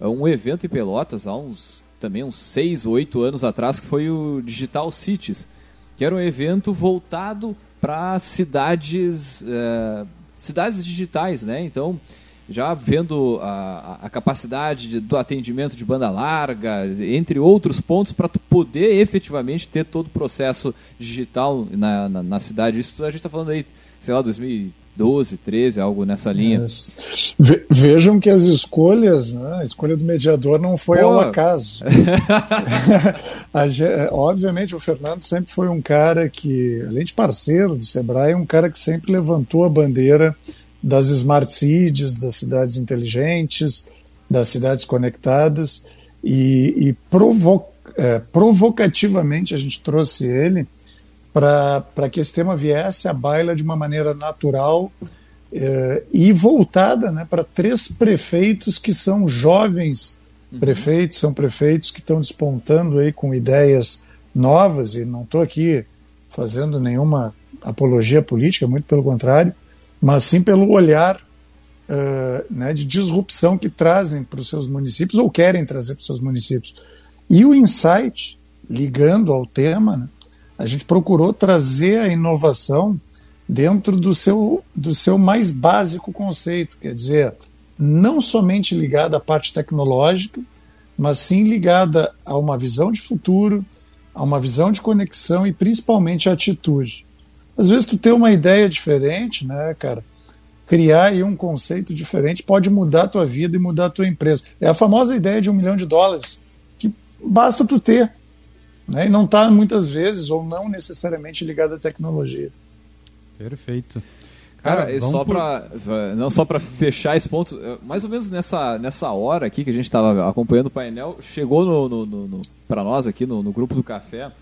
uh, um evento em Pelotas há uns também uns 6 ou 8 anos atrás, que foi o Digital Cities, que era um evento voltado para cidades, uh, cidades digitais, né? Então, já vendo a, a capacidade de, do atendimento de banda larga, entre outros pontos, para poder efetivamente ter todo o processo digital na, na, na cidade. Isso a gente está falando aí sei lá, 2012, 13, algo nessa linha. Ve vejam que as escolhas, né, a escolha do mediador não foi Pô. ao acaso. (laughs) Obviamente, o Fernando sempre foi um cara que, além de parceiro do Sebrae, um cara que sempre levantou a bandeira das smart cities, das cidades inteligentes, das cidades conectadas, e, e provo é, provocativamente a gente trouxe ele para que esse tema viesse à baila de uma maneira natural eh, e voltada né, para três prefeitos que são jovens uhum. prefeitos, são prefeitos que estão despontando aí com ideias novas, e não estou aqui fazendo nenhuma apologia política, muito pelo contrário, mas sim pelo olhar uh, né, de disrupção que trazem para os seus municípios ou querem trazer para os seus municípios. E o insight, ligando ao tema, né, a gente procurou trazer a inovação dentro do seu, do seu mais básico conceito, quer dizer, não somente ligada à parte tecnológica, mas sim ligada a uma visão de futuro, a uma visão de conexão e principalmente a atitude. Às vezes tu tem uma ideia diferente, né, cara? Criar aí um conceito diferente pode mudar a tua vida e mudar a tua empresa. É a famosa ideia de um milhão de dólares, que basta tu ter né? e não está muitas vezes ou não necessariamente ligado à tecnologia. Perfeito. Cara, Cara só por... para não só para fechar esse ponto, mais ou menos nessa, nessa hora aqui que a gente estava acompanhando o painel, chegou no, no, no, no para nós aqui no, no grupo do café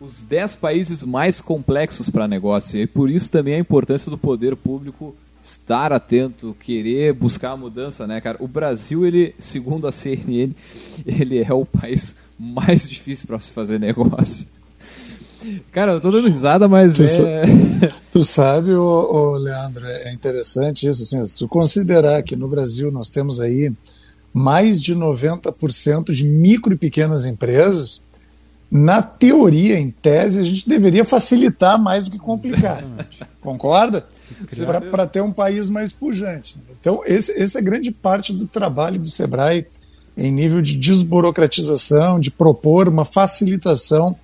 os 10 países mais complexos para negócio. E por isso também a importância do poder público estar atento, querer buscar a mudança, né, cara? O Brasil, ele, segundo a CNN, (laughs) ele é o país mais (laughs) difícil para se fazer negócio. Cara, eu tô dando risada, mas tu é. Tu sabe, ô, ô, Leandro, é interessante isso. Assim, se tu considerar que no Brasil nós temos aí mais de 90% de micro e pequenas empresas, na teoria, em tese, a gente deveria facilitar mais do que complicar. Concorda? Para ter um país mais pujante. Então, esse, esse é grande parte do trabalho do Sebrae em nível de desburocratização, de propor uma facilitação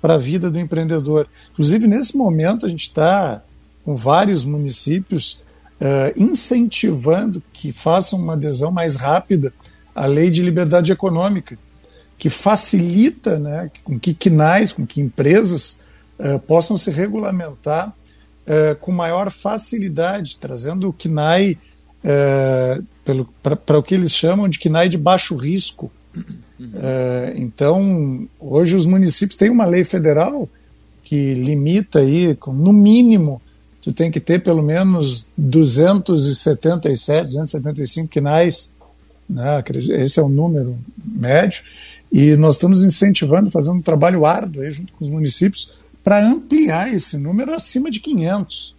para a vida do empreendedor. Inclusive, nesse momento, a gente está com vários municípios uh, incentivando que façam uma adesão mais rápida à lei de liberdade econômica, que facilita né, com que quinais, com que empresas uh, possam se regulamentar uh, com maior facilidade, trazendo o KNAI para o que eles chamam de KNAI de baixo risco. Uhum. É, então, hoje os municípios têm uma lei federal que limita aí, no mínimo, tu tem que ter pelo menos 277, 275 quinais, né? esse é o número médio, e nós estamos incentivando, fazendo um trabalho árduo aí junto com os municípios para ampliar esse número acima de 500.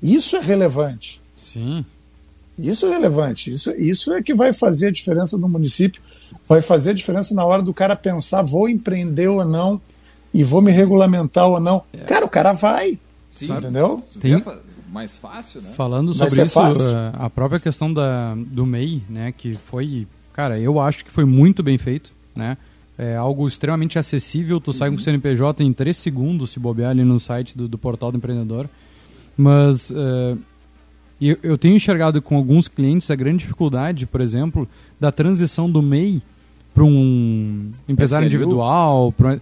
Isso é relevante. Sim. Isso é relevante. Isso, isso é que vai fazer a diferença no município, vai fazer a diferença na hora do cara pensar: vou empreender ou não, e vou me regulamentar ou não. É. Cara, o cara vai. Sim. Entendeu? Tem mais fácil, né? Falando sobre isso, fácil. Eh, a própria questão da, do MEI, né, que foi, cara, eu acho que foi muito bem feito, né? É algo extremamente acessível, tu uhum. sai com o CNPJ em 3 segundos, se bobear ali no site do, do portal do empreendedor. Mas uh, e eu, tenho enxergado com alguns clientes a grande dificuldade, por exemplo, da transição do MEI para um empresário SLU? individual. Pra,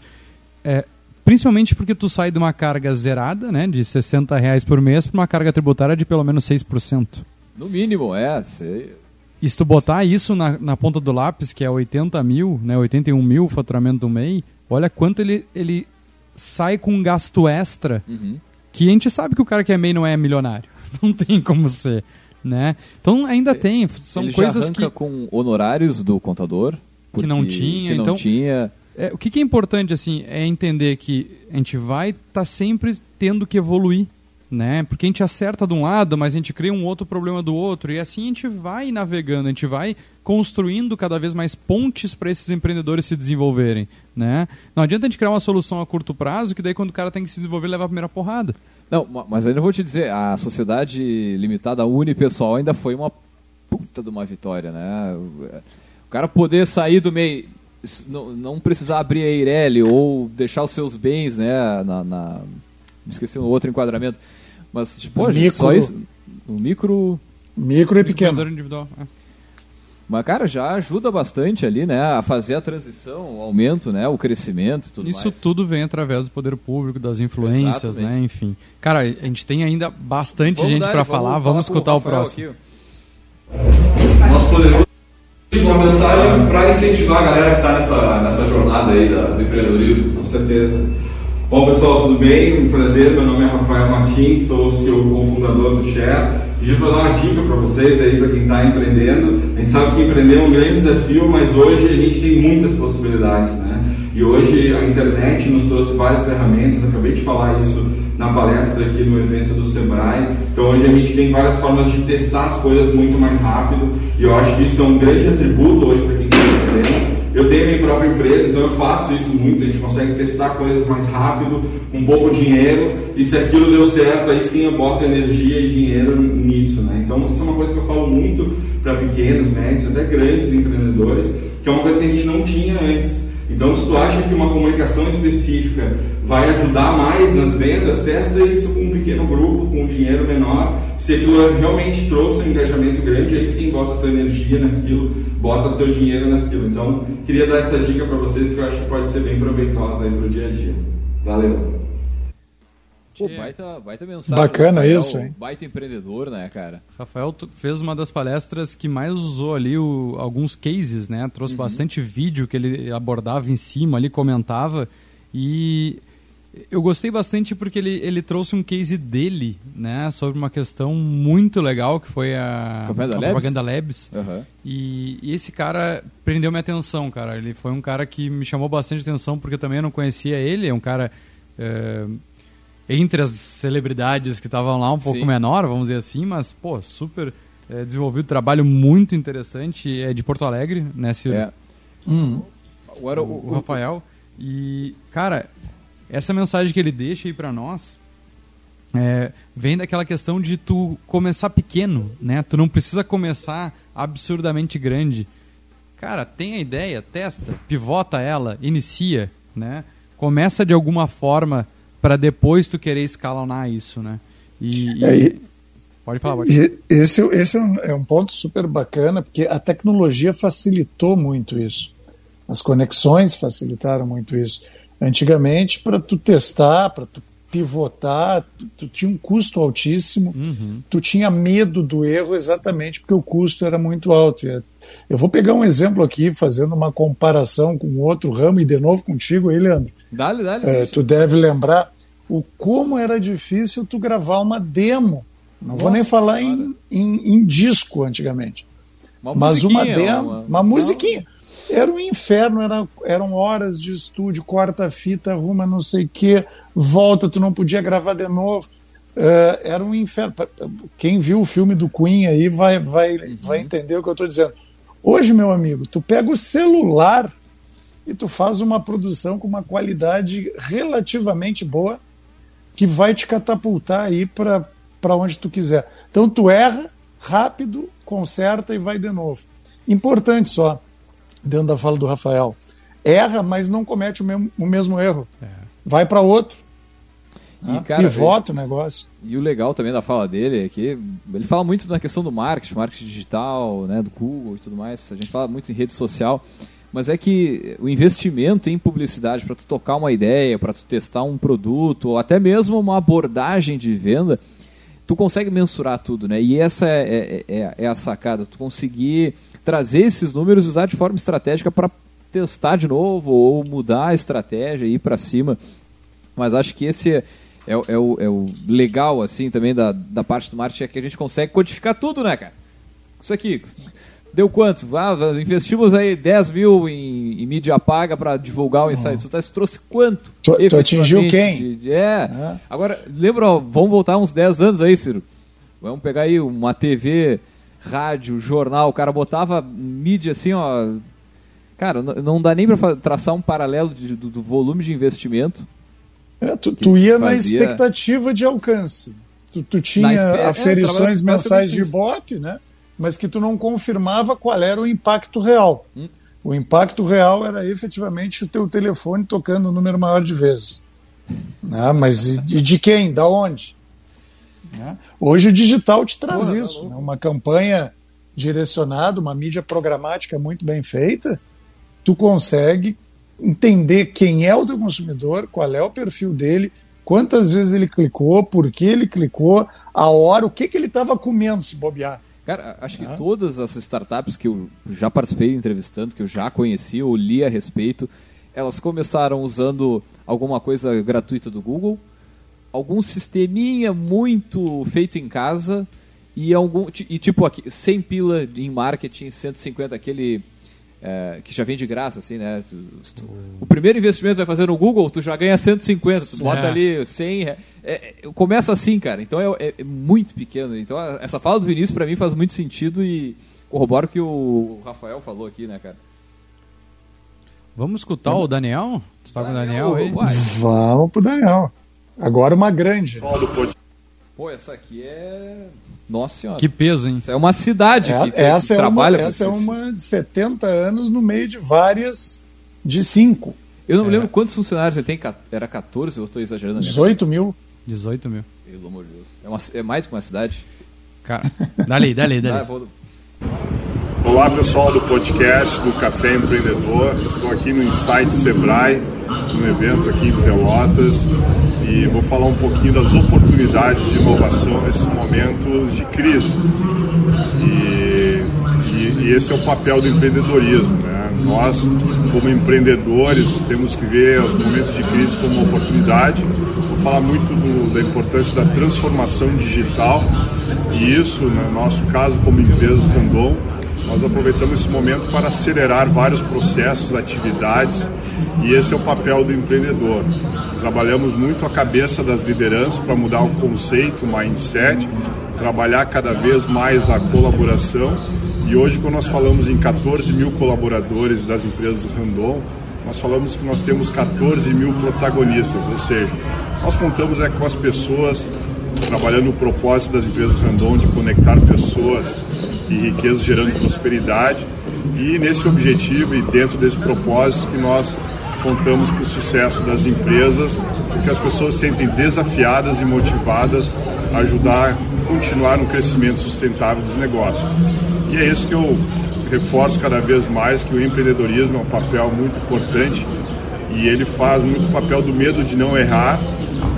é, principalmente porque tu sai de uma carga zerada, né, de 60 reais por mês, para uma carga tributária de pelo menos 6%. No mínimo, é. Sei. E se tu botar isso na, na ponta do lápis, que é 80 mil, né, 81 mil o faturamento do MEI, olha quanto ele, ele sai com um gasto extra, uhum. que a gente sabe que o cara que é MEI não é milionário. (laughs) não tem como ser, né? Então ainda tem, são Ele coisas já que com honorários do contador que não tinha, que não então tinha. É, o que, que, é importante assim é entender que a gente vai estar tá sempre tendo que evoluir, né? Porque a gente acerta de um lado, mas a gente cria um outro problema do outro e assim a gente vai navegando, a gente vai construindo cada vez mais pontes para esses empreendedores se desenvolverem, né? Não adianta a gente criar uma solução a curto prazo que daí quando o cara tem que se desenvolver leva a primeira porrada. Não, mas ainda vou te dizer, a sociedade limitada unipessoal ainda foi uma puta de uma vitória, né? O cara poder sair do meio, não, não precisar abrir a Eireli ou deixar os seus bens, né, na, na me esqueci um outro enquadramento, mas tipo, micro, só isso, o micro micro e pequeno individual. É. Mas, cara, já ajuda bastante ali, né? A fazer a transição, o aumento, né? O crescimento tudo Isso mais. tudo vem através do poder público, das influências, Exatamente. né? Enfim. Cara, a gente tem ainda bastante vamos gente para falar. Vamos, vamos escutar o, o próximo. Aqui, Nosso poderoso uma mensagem para incentivar a galera que está nessa, nessa jornada aí da, do empreendedorismo. Com certeza. Bom, pessoal, tudo bem? Um prazer. Meu nome é Rafael Martins, sou o CEO cofundador do Share. Para dar uma dica para vocês aí, para quem está empreendendo. A gente sabe que empreender é um grande desafio, mas hoje a gente tem muitas possibilidades, né? E hoje a internet nos trouxe várias ferramentas. Acabei de falar isso na palestra aqui no evento do Sebrae. Então hoje a gente tem várias formas de testar as coisas muito mais rápido. E eu acho que isso é um grande atributo hoje para quem eu tenho minha própria empresa, então eu faço isso muito. A gente consegue testar coisas mais rápido, com pouco dinheiro, e se aquilo deu certo, aí sim eu boto energia e dinheiro nisso. Né? Então, isso é uma coisa que eu falo muito para pequenos, médios, até grandes empreendedores, que é uma coisa que a gente não tinha antes. Então, se tu acha que uma comunicação específica vai ajudar mais nas vendas, testa isso com um pequeno grupo, com um dinheiro menor. Se aquilo realmente trouxe um engajamento grande, aí sim bota a tua energia naquilo, bota o teu dinheiro naquilo. Então, queria dar essa dica para vocês que eu acho que pode ser bem proveitosa aí para o dia a dia. Valeu! Pô, baita, baita mensagem. Bacana Rafael, isso, hein? Baita empreendedor, né, cara? Rafael fez uma das palestras que mais usou ali o, alguns cases, né? Trouxe uhum. bastante vídeo que ele abordava em cima ali, comentava. E eu gostei bastante porque ele, ele trouxe um case dele, né, sobre uma questão muito legal que foi a, a Propaganda Labs. Uhum. E, e, esse cara prendeu minha atenção, cara. Ele foi um cara que me chamou bastante atenção porque eu também não conhecia ele. É um cara é, entre as celebridades que estavam lá um pouco Sim. menor, vamos dizer assim, mas pô, super é, desenvolvido, trabalho muito interessante. É de Porto Alegre, né, Ciro? É. Hum. O, o, o Rafael. E, cara, essa mensagem que ele deixa aí para nós é, vem daquela questão de tu começar pequeno, né? Tu não precisa começar absurdamente grande. Cara, tem a ideia, testa, pivota ela, inicia, né? Começa de alguma forma para depois tu querer escalonar isso, né? E, e... É, pode falar, pode. Esse, esse é, um, é um ponto super bacana, porque a tecnologia facilitou muito isso. As conexões facilitaram muito isso. Antigamente, para tu testar, para tu pivotar, tu, tu, tinha um custo altíssimo, uhum. tu tinha medo do erro exatamente porque o custo era muito alto. Eu vou pegar um exemplo aqui, fazendo uma comparação com outro ramo, e de novo contigo aí, Leandro. Dale, dale. É, tu deve lembrar o como era difícil tu gravar uma demo. Não Nossa, vou nem falar em, em, em, disco antigamente. Uma mas uma demo, uma, uma musiquinha. Era um inferno, era, eram horas de estúdio, corta fita, arruma não sei o que, volta, tu não podia gravar de novo. Uh, era um inferno. Quem viu o filme do Queen aí vai, vai, uhum. vai entender o que eu estou dizendo. Hoje, meu amigo, tu pega o celular e tu faz uma produção com uma qualidade relativamente boa que vai te catapultar aí para onde tu quiser. Então tu erra, rápido, conserta e vai de novo. Importante só, dentro da fala do Rafael. Erra, mas não comete o mesmo, o mesmo erro. É. Vai para outro. E, ah, cara, pivota o negócio. E o legal também da fala dele é que ele fala muito na questão do marketing, marketing digital, né, do Google e tudo mais. A gente fala muito em rede social, mas é que o investimento em publicidade para tu tocar uma ideia, para tu testar um produto, ou até mesmo uma abordagem de venda, tu consegue mensurar tudo, né? E essa é, é, é, é a sacada, tu conseguir trazer esses números e usar de forma estratégica para testar de novo ou mudar a estratégia e ir para cima. Mas acho que esse é, é, é, o, é, o, legal assim também da, da parte do marketing é que a gente consegue codificar tudo, né, cara? Isso aqui. Deu quanto? Ah, investimos aí 10 mil em, em mídia paga para divulgar o insight. Uhum. Você trouxe quanto? Tu, tu atingiu quem? De, é. é. Agora, lembra, ó, vamos voltar uns 10 anos aí, Ciro. Vamos pegar aí uma TV, rádio, jornal. O cara botava mídia assim, ó. Cara, não dá nem para traçar um paralelo de, do, do, volume de investimento. É, tu, tu ia na expectativa de alcance. Tu, tu tinha aferições é, mensais de Ibope, né? mas que tu não confirmava qual era o impacto real. Hum. O impacto real era efetivamente o teu telefone tocando o um número maior de vezes. Ah, mas e, de quem? Da onde? Né? Hoje o digital te traz Porra, isso. Tá né? Uma campanha direcionada, uma mídia programática muito bem feita, tu consegue entender quem é o teu consumidor, qual é o perfil dele, quantas vezes ele clicou, por que ele clicou, a hora, o que, que ele estava comendo se bobear. Cara, acho que ah. todas as startups que eu já participei entrevistando, que eu já conheci ou li a respeito, elas começaram usando alguma coisa gratuita do Google, algum sisteminha muito feito em casa e algum e tipo aqui 100 pila em marketing, 150 aquele é, que já vem de graça, assim, né? Tu, tu, o primeiro investimento vai fazer no Google, tu já ganha 150, tu bota é. ali 100. É, é, começa assim, cara. Então é, é, muito pequeno. Então essa fala do Vinícius para mim faz muito sentido e corroboro o que o Rafael falou aqui, né, cara? Vamos escutar o Daniel? Você tá com o Daniel aí? Vamos pro Daniel. Agora uma grande. Pô, essa aqui é nossa senhora. Que peso, hein? Isso é uma cidade é, que, essa que é trabalha uma, Essa é uma de 70 anos no meio de várias de 5. Eu não é. me lembro quantos funcionários ele tem. Era 14 ou estou exagerando? 18 mil. 18 mil. Pelo amor de Deus. É, uma, é mais que uma cidade? Cara, dali, dali, dali. Olá pessoal do podcast do Café Empreendedor. Estou aqui no Insight Sebrae, um evento aqui em Pelotas e vou falar um pouquinho das oportunidades de inovação nesses momentos de crise. E, e, e esse é o papel do empreendedorismo. Né? Nós, como empreendedores, temos que ver os momentos de crise como uma oportunidade. Vou falar muito do, da importância da transformação digital e isso, no nosso caso, como empresa Randon, nós aproveitamos esse momento para acelerar vários processos, atividades e esse é o papel do empreendedor. Trabalhamos muito a cabeça das lideranças para mudar o conceito, o mindset, trabalhar cada vez mais a colaboração. E hoje, quando nós falamos em 14 mil colaboradores das empresas Randon, nós falamos que nós temos 14 mil protagonistas, ou seja, nós contamos é com as pessoas trabalhando o propósito das empresas Randon de conectar pessoas e riqueza gerando prosperidade. E nesse objetivo e dentro desse propósito que nós contamos com o sucesso das empresas, porque as pessoas se sentem desafiadas e motivadas a ajudar a continuar no crescimento sustentável dos negócios. E é isso que eu reforço cada vez mais que o empreendedorismo é um papel muito importante e ele faz muito o papel do medo de não errar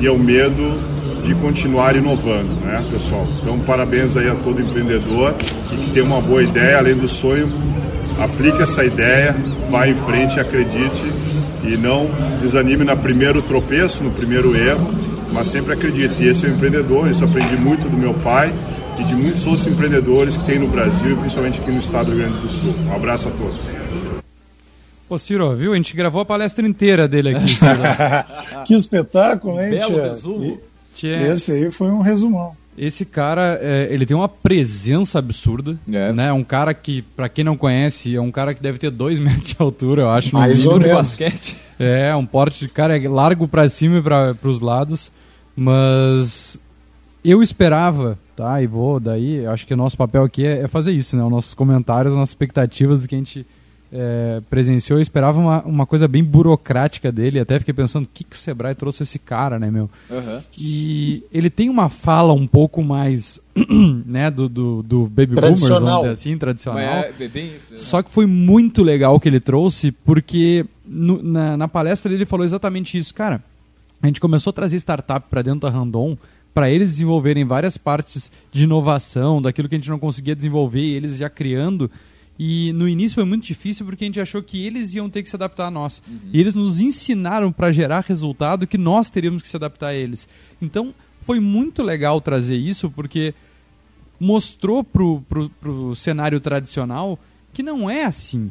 e é o medo de continuar inovando, né, pessoal? Então, parabéns aí a todo empreendedor e que tem uma boa ideia, além do sonho, aplique essa ideia, vá em frente, acredite e não desanime no primeiro tropeço, no primeiro erro, mas sempre acredite. E esse é o empreendedor, isso aprendi muito do meu pai e de muitos outros empreendedores que tem no Brasil e principalmente aqui no estado do Rio Grande do Sul. Um abraço a todos. Ô Ciro, viu? A gente gravou a palestra inteira dele aqui. (laughs) que espetáculo, hein, Belo tia? resumo. Tia. Esse aí foi um resumão. Esse cara, é, ele tem uma presença absurda, é. né? Um cara que, para quem não conhece, é um cara que deve ter dois (laughs) metros de altura, eu acho. Mais ou menos. basquete. É, um porte de cara é largo para cima e para os lados, mas eu esperava, tá? E vou daí, acho que o nosso papel aqui é, é fazer isso, né? Os nossos comentários, as nossas expectativas do que a gente é, presenciou, eu esperava uma, uma coisa bem burocrática dele, até fiquei pensando, o que, que o Sebrae trouxe esse cara, né, meu? Uhum. E ele tem uma fala um pouco mais, (clears throat) né, do, do, do Baby Boomers, vamos dizer assim, tradicional. É, bem isso, né? Só que foi muito legal o que ele trouxe, porque no, na, na palestra ele falou exatamente isso. Cara, a gente começou a trazer startup para dentro da Randon, para eles desenvolverem várias partes de inovação, daquilo que a gente não conseguia desenvolver, e eles já criando e no início foi muito difícil porque a gente achou que eles iam ter que se adaptar a nós. Uhum. E eles nos ensinaram para gerar resultado que nós teríamos que se adaptar a eles. Então foi muito legal trazer isso porque mostrou pro, pro, pro cenário tradicional que não é assim.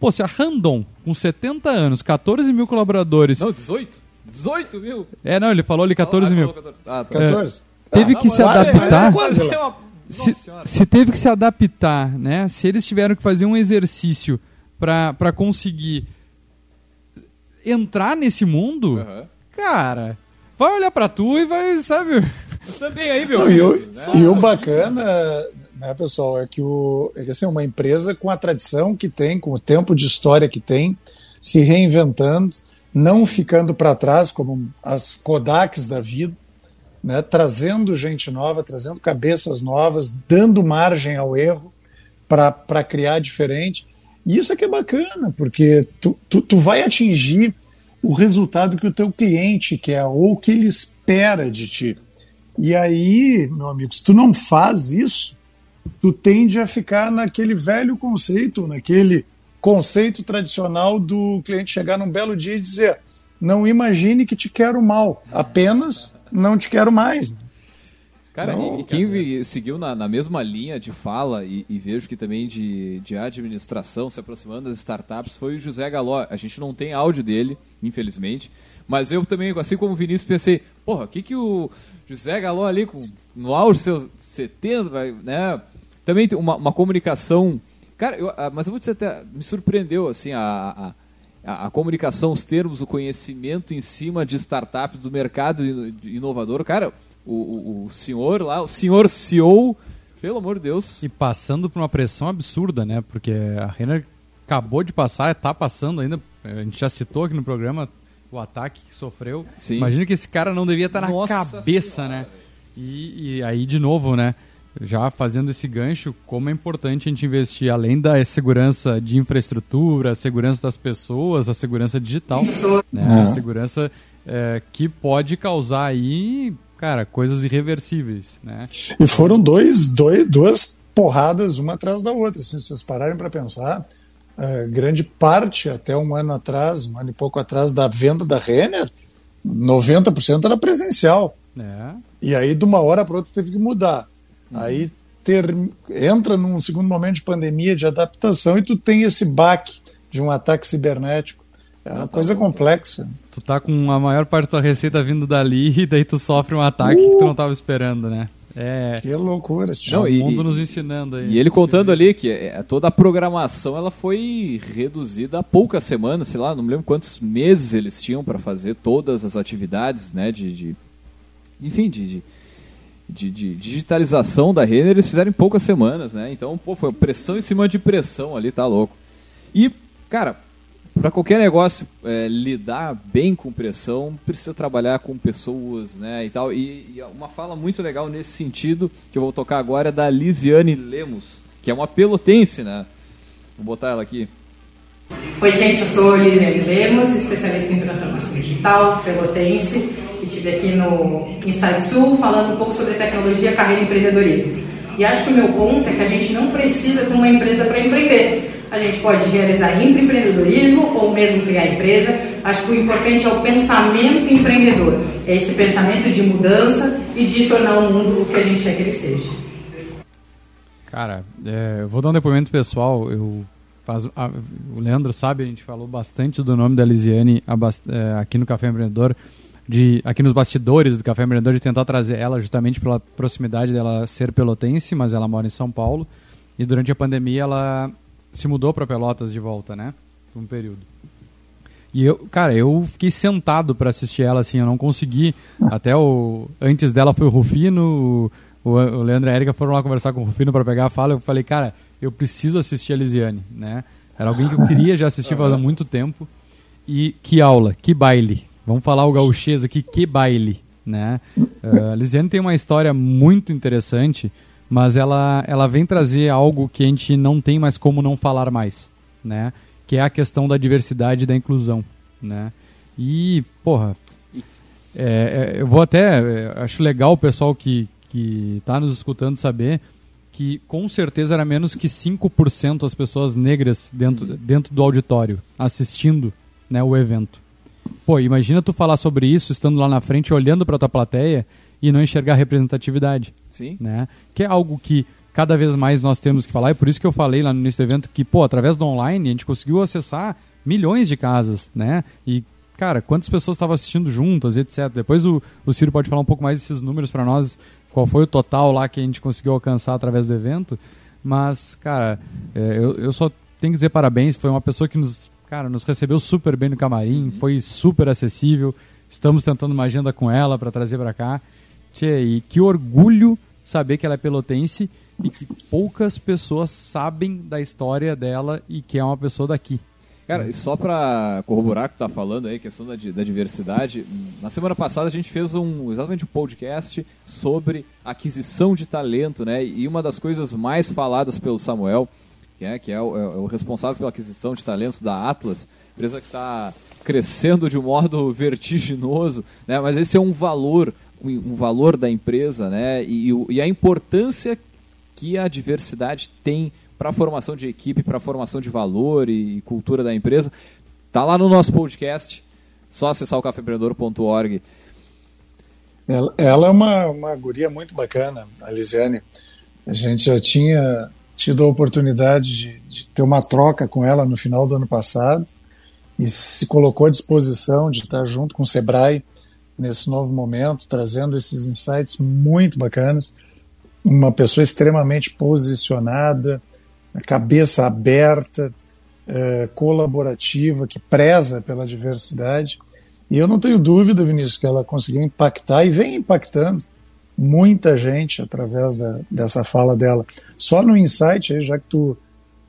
Pô, se a Randon, com 70 anos, 14 mil colaboradores. Não, 18? 18 mil? É, não, ele falou ali 14 Ah, mil. falou 14. Ah, tá. 14? Teve Ah, que tá se adaptar. É, quase. É uma- Se, se teve que se adaptar, né? Se eles tiveram que fazer um exercício para conseguir entrar nesse mundo, Aham. cara, vai olhar pra tu e vai, sabe? Também aí, meu. Não, e, o, né? e o bacana, né, pessoal, é que, o, é que assim, uma empresa com a tradição que tem, com o tempo de história que tem, se reinventando, não ficando para trás como as Kodaks da vida, né, trazendo gente nova, trazendo cabeças novas, dando margem ao erro para criar diferente. E isso é que é bacana, porque tu, tu, tu vai atingir o resultado que o teu cliente quer ou que ele espera de ti. E aí, meu amigo, se tu não faz isso, tu tende a ficar naquele velho conceito, naquele conceito tradicional do cliente chegar num belo dia e dizer: não imagine que te quero mal, apenas não te quero mais. Cara, Não, e, quem vi- seguiu na, na mesma linha de fala e, e vejo que também de, de administração se aproximando das startups foi o José Galó. A gente não tem áudio dele, infelizmente, mas eu também, assim como o Vinícius, pensei, porra, o que, que o José Galó ali, com, no auge seus 70, vai, né? Também tem uma, uma comunicação. Cara, eu- ah, mas eu vou dizer até, me surpreendeu assim a, a, a, a comunicação, os termos, o conhecimento em cima de startups, do mercado ino- inovador. Cara, o, o, o senhor lá, o senhor CEO, pelo amor de Deus. E passando por uma pressão absurda, né? Porque a Renner acabou de passar, tá passando ainda. A gente já citou aqui no programa o ataque que sofreu. Sim. Imagina que esse cara não devia estar na cabeça, Senhora, né? E, e aí, de novo, né? Já fazendo esse gancho, como é importante a gente investir além da segurança de infraestrutura, a segurança das pessoas, a segurança digital, né? A segurança é, que pode causar aí, cara, coisas irreversíveis, né? E foram dois, dois, duas porradas uma atrás da outra. Se vocês pararem para pensar, eh, grande parte, até um ano atrás, um ano e pouco atrás, da venda da Renner, 90% era presencial. É. E aí, de uma hora para outra, teve que mudar. Aí ter, entra num segundo momento de pandemia, de adaptação, e tu tem esse baque de um ataque cibernético. É uma coisa complexa. Tu tá com a maior parte da tua receita vindo dali (laughs) e daí tu sofre um ataque que tu não tava esperando, né? É. Que loucura. tio. Não, o e- mundo e- nos ensinando aí. E ele contando ali que é, toda a programação ela foi reduzida a poucas semanas, sei lá, não me lembro quantos meses eles tinham para fazer todas as atividades, né, de, de- enfim, de, de, de- de digitalização da Renner, eles fizeram em poucas semanas, né? Então, pô, foi pressão em cima de pressão ali, tá louco. E, cara, para qualquer negócio é, lidar bem com pressão, precisa trabalhar com pessoas, né, e tal. E, e uma fala muito legal nesse sentido que eu vou tocar agora é da Lisiane Lemos, que é uma pelotense, né? Vou botar ela aqui. Oi, gente, eu sou Lisiane Lemos, especialista em transformação digital, pelotense, e estive aqui no Insight Sul falando um pouco sobre tecnologia, carreira e empreendedorismo. E acho que o meu ponto é que a gente não precisa de uma empresa para empreender. A gente pode realizar intraempreendedorismo ou mesmo criar empresa. Acho que o importante é o pensamento empreendedor. É esse pensamento de mudança e de tornar o mundo o que a gente quer que ele seja. Cara, é, eu vou dar um depoimento pessoal. Eu faz- a- o Leandro sabe, a gente falou bastante do nome da Lisiane é, aqui no Café Empreendedor, de, aqui nos bastidores do Café Empreendedor, de tentar trazer ela justamente pela proximidade dela ser pelotense, mas ela mora em São Paulo. E durante a pandemia ela se mudou para Pelotas de volta, né? Por um período. E eu, cara, eu fiquei sentado para assistir ela, assim, eu não consegui. Até o. Antes dela foi o Rufino, o, o Leandro e a Erika foram lá conversar com o Rufino para pegar a fala. Eu falei, cara, eu preciso assistir a Lisiane, né? Era alguém que eu queria já assistir faz muito tempo. E que aula, que baile. Vamos falar o gauchês aqui, que baile, né? Uh, a Lisiane tem uma história muito interessante, mas ela, ela vem trazer algo que a gente não tem mais como não falar mais, né? Que é a questão da diversidade e da inclusão, né? E, porra, é, é, eu vou até, é, acho legal o pessoal que, que tá nos escutando saber que com certeza era menos que 5% as pessoas negras dentro, dentro do auditório, assistindo né, o evento. Pô, imagina tu falar sobre isso, estando lá na frente, olhando pra tua plateia e não enxergar representatividade. Sim. Né? Que é algo que cada vez mais nós temos que falar, e por isso que eu falei lá no início do evento que, pô, através do online a gente conseguiu acessar milhões de casas, né? E, cara, quantas pessoas estavam assistindo juntas, etc. Depois o, o Ciro pode falar um pouco mais desses números para nós, qual foi o total lá que a gente conseguiu alcançar através do evento. Mas, cara, é, eu, eu só tenho que dizer parabéns, foi uma pessoa que nos, cara, nos recebeu super bem no camarim, foi super acessível. Estamos tentando uma agenda com ela para trazer para cá. Tchê, e que orgulho saber que ela é pelotense e que poucas pessoas sabem da história dela e que é uma pessoa daqui. Cara, e só para corroborar o que tá falando aí, questão da, da, diversidade, na semana passada a gente fez um exatamente um podcast sobre aquisição de talento, né? E uma das coisas mais faladas pelo Samuel, que é, que é o, é o responsável pela aquisição de talentos da Atlas, empresa que está crescendo de um modo vertiginoso, né? Mas esse é um valor, um, valor da empresa, né? E, e a importância que a diversidade tem para a formação de equipe, para a formação de valor e, cultura da empresa. Tá lá no nosso podcast, só acessar o cafeempreendedor.org. Ela, ela, é uma, uma guria muito bacana, a Lisiane. A gente já tinha tido a oportunidade de, de, ter uma troca com ela no final do ano passado e se colocou à disposição de estar junto com o Sebrae nesse novo momento, trazendo esses insights muito bacanas uma pessoa extremamente posicionada, cabeça aberta, é, colaborativa, que preza pela diversidade. E eu não tenho dúvida, Vinícius, que ela conseguiu impactar e vem impactando muita gente através da, dessa fala dela. Só no Insight, aí, já que tu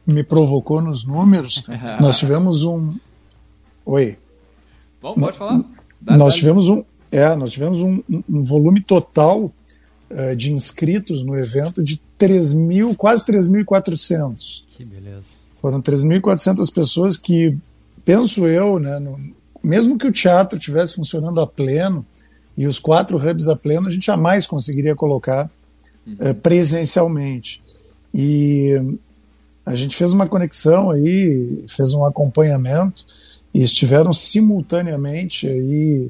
me provocou nos números, (laughs) nós tivemos um. Oi. Bom, pode falar. Dá, nós dá. tivemos um. É, nós tivemos um, um volume total uh, de inscritos no evento de 3 mil, quase 3.400. Que beleza. Foram 3.400 pessoas que, penso eu, né, no, mesmo que o teatro estivesse funcionando a pleno e os quatro hubs a pleno, a gente jamais conseguiria colocar uh, presencialmente. E a gente fez uma conexão aí, fez um acompanhamento e estiveram simultaneamente aí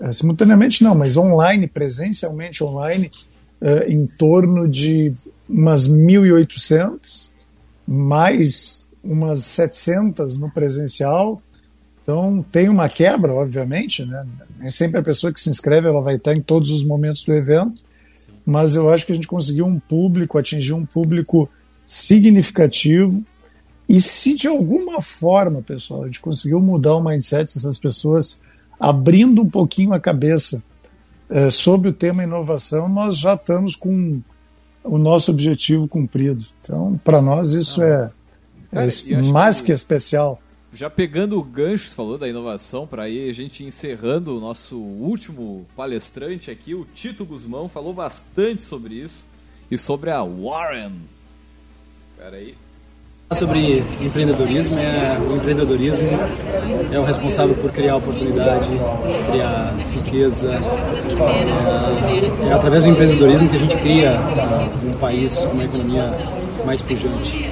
é, simultaneamente não, mas online, presencialmente online, é, em torno de umas 1.800, mais umas 700 no presencial. Então tem uma quebra, obviamente, né? Nem sempre a pessoa que se inscreve ela vai estar em todos os momentos do evento, Sim. mas eu acho que a gente conseguiu um público, atingir um público significativo. E se de alguma forma, pessoal, a gente conseguiu mudar o mindset dessas pessoas abrindo um pouquinho a cabeça é, sobre o tema inovação, nós já estamos com o nosso objetivo cumprido. Então, para nós, isso ah, é, é mais que, que especial. Já pegando o gancho, falou da inovação, para ir a gente encerrando o nosso último palestrante aqui, o Tito Guzmão, falou bastante sobre isso e sobre a Warren. Espera aí sobre empreendedorismo é o empreendedorismo é o responsável por criar oportunidade, criar riqueza. É, é através do empreendedorismo que a gente cria uh, um país uma economia mais pujante.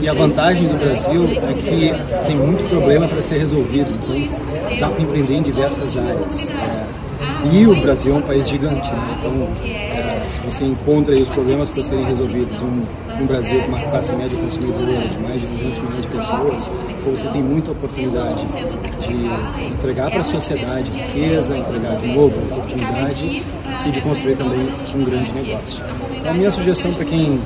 E a vantagem do Brasil é que tem muito problema para ser resolvido, então dá para empreender em diversas áreas. É, e o Brasil é um país gigante, né? então é, se você encontra os problemas para serem resolvidos, um, um Brasil com uma classe média consumidora de mais de 200 milhões de pessoas, você tem muita oportunidade de entregar para a sociedade riqueza, entregar de novo oportunidade e de construir também um grande negócio. Então, a minha sugestão para quem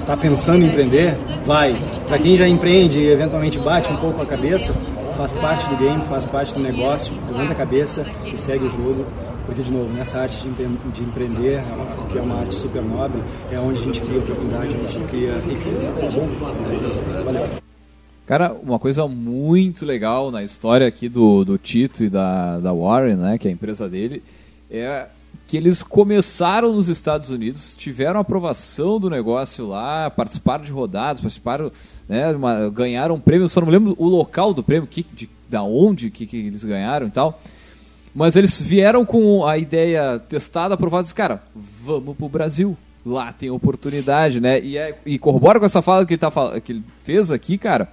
está pensando em empreender, vai. Para quem já empreende e eventualmente bate um pouco a cabeça, faz parte do game, faz parte do negócio, levanta a cabeça e segue o jogo. Porque, de novo, nessa arte de, empreender, que é uma arte super nobre, é onde a gente cria oportunidade, onde a gente cria riqueza. Tá bom? É isso. Valeu. Cara, uma coisa muito legal na história aqui do, do Tito e da, da Warren, né, que é a empresa dele, é que eles começaram nos Estados Unidos, tiveram aprovação do negócio lá, participaram de rodadas, participaram, né, uma, ganharam um prêmio, só não me lembro o local do prêmio, que, de, da onde que, que eles ganharam e tal. Mas eles vieram com a ideia testada, aprovada, disse, cara, vamos pro Brasil. Lá tem oportunidade, né? E, é, e corrobora com essa fala que ele, tá, que ele fez aqui, cara,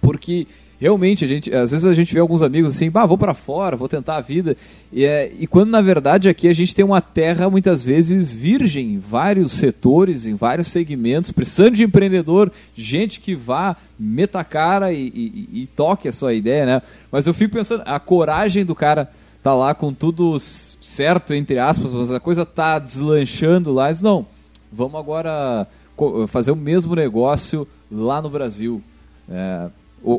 porque realmente, a gente, às vezes a gente vê alguns amigos assim, bah, vou para fora, vou tentar a vida. E, é, e quando na verdade aqui a gente tem uma terra muitas vezes virgem em vários setores, em vários segmentos, precisando de empreendedor, gente que vá, meta a cara e, e, e toque a sua ideia, né? Mas eu fico pensando, a coragem do cara tá lá com tudo certo, entre aspas, mas a coisa tá deslanchando lá, mas não, vamos agora fazer o mesmo negócio lá no Brasil. É,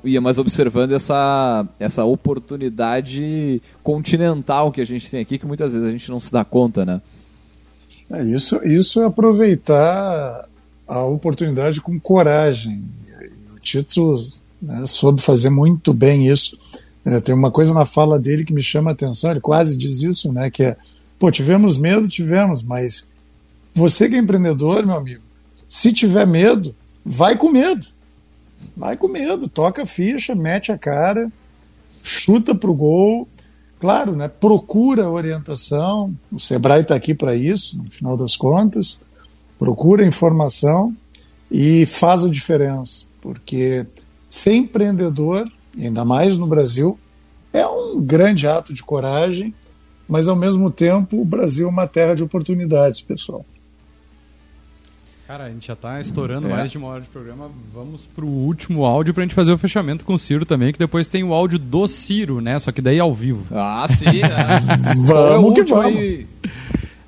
ia mais observando essa, essa oportunidade continental que a gente tem aqui, que muitas vezes a gente não se dá conta, né? É, isso, isso é aproveitar a oportunidade com coragem. O Tito né, soube fazer muito bem isso. É, tem uma coisa na fala dele que me chama a atenção, ele quase diz isso, né? Que é, pô, tivemos medo, tivemos, mas você que é empreendedor, meu amigo, se tiver medo, vai com medo. Vai com medo, toca a ficha, mete a cara, chuta pro gol. Claro, né? Procura orientação. O Sebrae está aqui para isso, no final das contas. Procura informação e faz a diferença, porque ser empreendedor, ainda mais no Brasil, é um grande ato de coragem, mas ao mesmo tempo o Brasil é uma terra de oportunidades, pessoal. Cara, a gente já tá estourando é. mais de uma hora de programa. Vamos pro último áudio pra gente fazer o fechamento com o Ciro também, que depois tem o áudio do Ciro, né? Só que daí ao vivo. Ah, sim. Né? (laughs) vamos que vamos. Aí.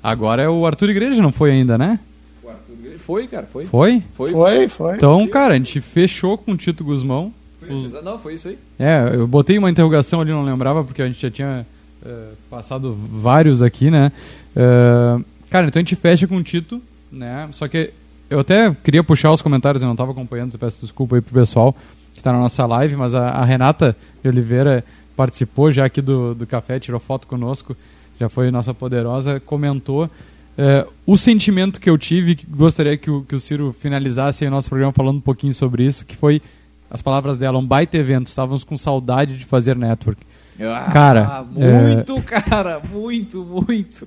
Agora é o Arthur Igreja, não foi ainda, né? O Arthur Igreja foi, cara, foi. Foi? Foi, foi. foi. Então, cara, a gente fechou com o Tito Guzmão. Foi, Não, foi isso aí. É, eu botei uma interrogação ali, não lembrava, porque a gente já tinha uh, passado vários aqui, né? Uh, cara, então a gente fecha com o Tito, né? Só que eu até queria puxar os comentários, eu não estava acompanhando, peço desculpa aí pro pessoal que está na nossa live, mas a, a, Renata de Oliveira participou já aqui do, do café, tirou foto conosco, já foi nossa poderosa, comentou é, o sentimento que eu tive, que gostaria que o, que o Ciro finalizasse o nosso programa falando um pouquinho sobre isso, que foi as palavras dela, um baita evento, estávamos com saudade de fazer network. Ah, cara, muito, é... cara, muito, muito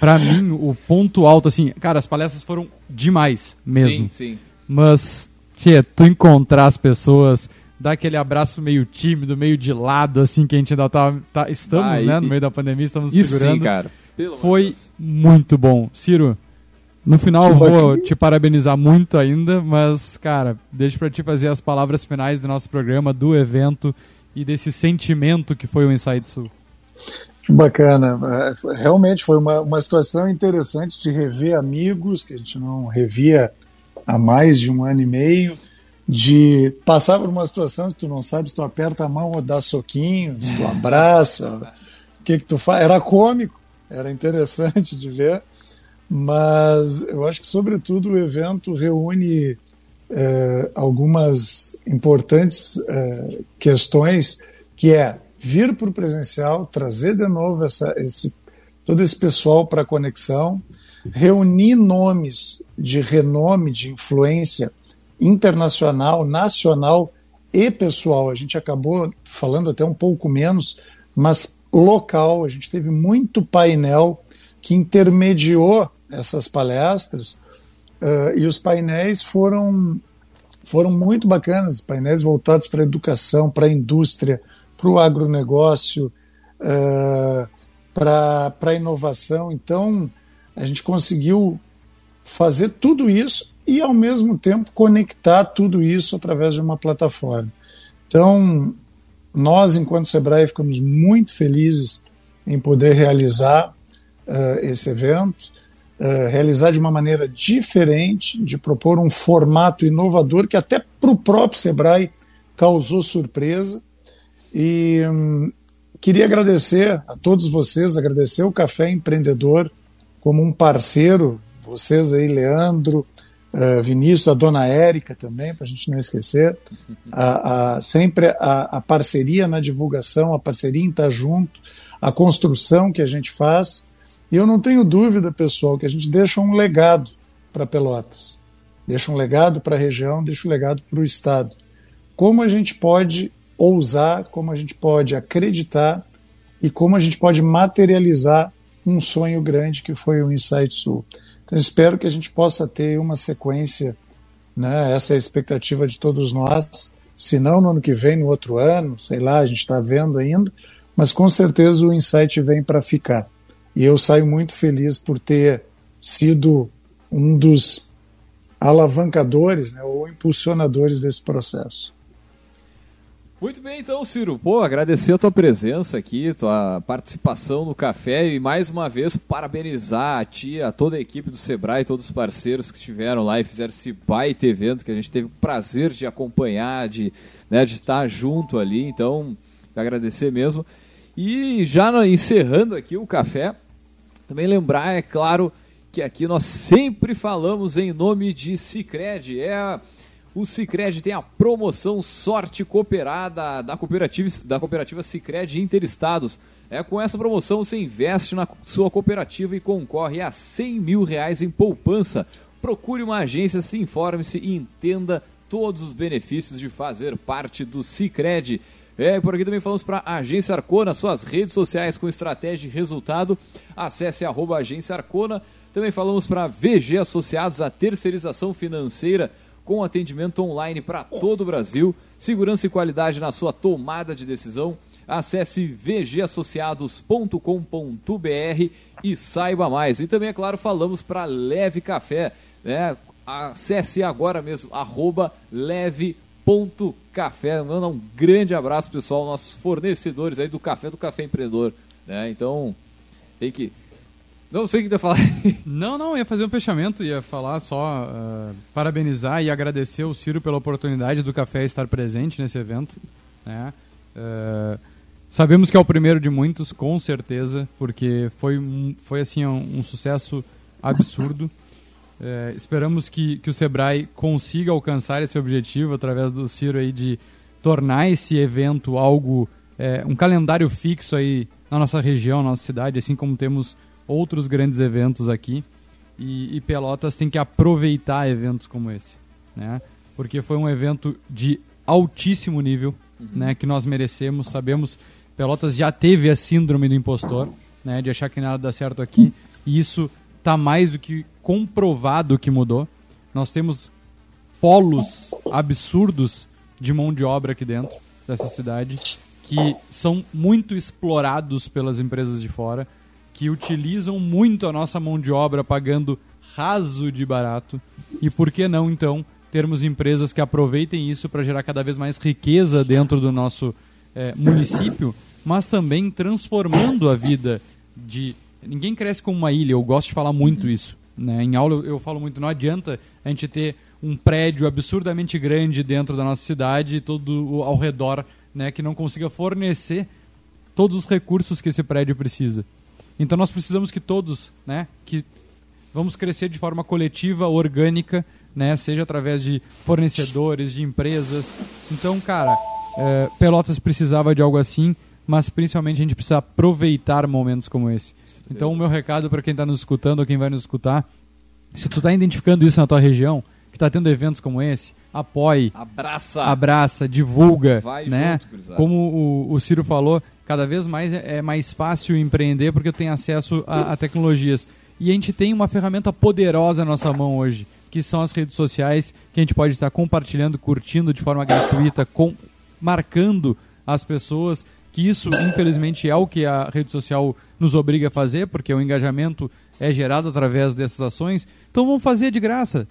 para mim, o ponto alto, assim, cara, as palestras foram demais mesmo. Sim, sim. Mas, tia, tu encontrar as pessoas, dar aquele abraço meio tímido, meio de lado, assim, que a gente ainda tá, tá estamos, ah, né, e, no meio da pandemia, estamos isso segurando. Sim, cara. Pelo Foi muito bom. Ciro, no final vou te parabenizar muito ainda, mas, cara, deixa para te fazer as palavras finais do nosso programa, do evento e desse sentimento que foi o Inside Sul. Bacana. É, realmente foi uma, uma situação interessante de rever amigos que a gente não revia há mais de um ano e meio, de passar por uma situação que tu não sabe se tu aperta a mão ou dá soquinho, se tu abraça, o que que tu faz. Era cômico, era interessante (laughs) de ver, mas eu acho que, sobretudo, o evento reúne é, algumas importantes é, questões, que é vir para o presencial, trazer de novo essa, esse, todo esse pessoal para a conexão, reunir nomes de renome, de influência internacional, nacional e pessoal. A gente acabou falando até um pouco menos, mas local. A gente teve muito painel que intermediou essas palestras uh, e os painéis foram foram muito bacanas, painéis voltados para a educação, para a indústria, para o agronegócio, uh, para a inovação. Então, a gente conseguiu fazer tudo isso e, ao mesmo tempo, conectar tudo isso através de uma plataforma. Então, nós, enquanto Sebrae, ficamos muito felizes em poder realizar uh, esse evento, uh, realizar de uma maneira diferente, de propor um formato inovador que até para o próprio Sebrae causou surpresa. E hum, queria agradecer a todos vocês, agradecer o Café Empreendedor como um parceiro, vocês aí, Leandro, uh, Vinícius, a dona Érica também, para a gente não esquecer, a, a, sempre a, a, parceria na divulgação, a parceria em estar junto, a construção que a gente faz. E eu não tenho dúvida, pessoal, que a gente deixa um legado para Pelotas, deixa um legado para a região, deixa um legado para o Estado. Como a gente pode ousar, como a gente pode acreditar e como a gente pode materializar um sonho grande que foi o Insight Sul. Então espero que a gente possa ter uma sequência, né, essa é a expectativa de todos nós, se não no ano que vem, no outro ano, sei lá, a gente está vendo ainda, mas com certeza o Insight vem para ficar. E eu saio muito feliz por ter sido um dos alavancadores né, ou impulsionadores desse processo. Muito bem, então, Ciro. Pô, agradecer a tua presença aqui, tua participação no café e mais uma vez parabenizar a ti, a toda a equipe do Sebrae, todos os parceiros que estiveram lá e fizeram esse baita evento que a gente teve o prazer de acompanhar, de, né, de estar junto ali. Então, agradecer mesmo. E já encerrando aqui o café, também lembrar, é claro, que aqui nós sempre falamos em nome de Cicred. É o Cicred tem a promoção Sorte Cooperada da cooperativa, da cooperativa Cicred Interestados. É, com essa promoção você investe na sua cooperativa e concorre a 100 mil reais em poupança. Procure uma agência, se informe-se e entenda todos os benefícios de fazer parte do Cicred. É, por aqui também falamos para a Agência Arcona, suas redes sociais com estratégia e resultado. Acesse arroba Agência Arcona. Também falamos para VG Associados, a terceirização financeira com atendimento online para todo o Brasil, segurança e qualidade na sua tomada de decisão. Acesse vgassociados.com.br e saiba mais. E também, é claro, falamos para Leve Café. Né? Acesse agora mesmo, arroba leve.café. Manda um grande abraço, pessoal, nossos fornecedores aí do café do Café Empreendedor. Né? Então, tem que não sei o que tu ia falar. (laughs) não, não, ia fazer um fechamento, ia falar só, uh, parabenizar e agradecer o Ciro pela oportunidade do café estar presente nesse evento. Né? Uh, sabemos que é o primeiro de muitos, com certeza, porque foi, foi assim, um, um sucesso absurdo. Uh, esperamos que, que o Sebrae consiga alcançar esse objetivo através do Ciro aí de tornar esse evento algo, um calendário fixo aí na nossa região, na nossa cidade, assim como temos outros grandes eventos aqui. E, e, Pelotas tem que aproveitar eventos como esse, né? Porque foi um evento de altíssimo nível, uhum. né? Que nós merecemos, sabemos. Pelotas já teve a síndrome do impostor, né? De achar que nada dá certo aqui. E isso está mais do que comprovado que mudou. Nós temos polos absurdos de mão de obra aqui dentro dessa cidade que são muito explorados pelas empresas de fora que utilizam muito a nossa mão de obra pagando raso de barato. E por que não, então, termos empresas que aproveitem isso para gerar cada vez mais riqueza dentro do nosso é, município, mas também transformando a vida de. Ninguém cresce como uma ilha, eu gosto de falar muito isso. Né? Em aula eu, eu falo muito, não adianta a gente ter um prédio absurdamente grande dentro da nossa cidade e todo ao redor né, que não consiga fornecer todos os recursos que esse prédio precisa. Então nós precisamos que todos, né, que vamos crescer de forma coletiva, orgânica, né, seja através de fornecedores, de empresas. Então, cara, é, Pelotas precisava de algo assim, mas principalmente a gente precisa aproveitar momentos como esse. Então, o meu recado para quem está nos escutando ou quem vai nos escutar, se tu está identificando isso na tua região, que está tendo eventos como esse, apoie, abraça, abraça divulga, Vai né? Junto, Como o, o Ciro falou, cada vez mais é, é mais fácil empreender porque tem acesso a, a, tecnologias. E a gente tem uma ferramenta poderosa na nossa mão hoje, que são as redes sociais, que a gente pode estar compartilhando, curtindo de forma gratuita, com, marcando as pessoas, que isso, infelizmente, é o que a rede social nos obriga a fazer, porque o engajamento é gerado através dessas ações. Então vamos fazer de graça.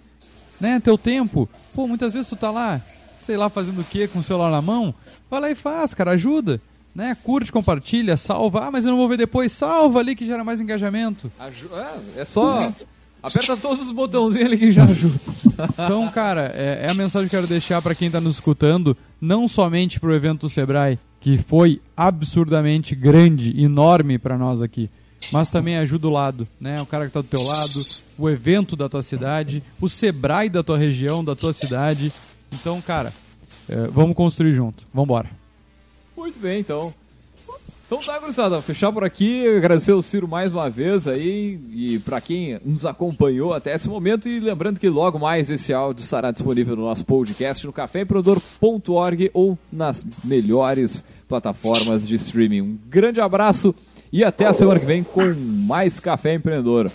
Né? Teu tempo. Pô, muitas vezes tu tá lá, sei lá, fazendo o quê com o celular na mão. Vai lá e faz, cara, ajuda né? Curte, compartilha, salva. Ah, mas eu não vou ver depois. Salva ali que gera mais engajamento. Aju é, é só. (laughs) Aperta todos os botãozinhos ali que já ajuda. (laughs) Então, cara, é, é a mensagem que eu quero deixar para quem está nos escutando, não somente para o evento do Sebrae, que foi absurdamente grande, enorme para nós aqui, mas também ajuda o lado, né? O cara que está do teu lado, o evento da tua cidade, o Sebrae da tua região, da tua cidade. Então, cara, é, vamos construir junto. Vamos embora. Muito bem, então. Então tá, gurizada, fechar por aqui, agradecer o Ciro mais uma vez aí e para quem nos acompanhou até esse momento e lembrando que logo mais esse áudio estará disponível no nosso podcast no caféempreendedor.org ou nas melhores plataformas de streaming. Um grande abraço e até a semana que vem com mais Café Empreendedor.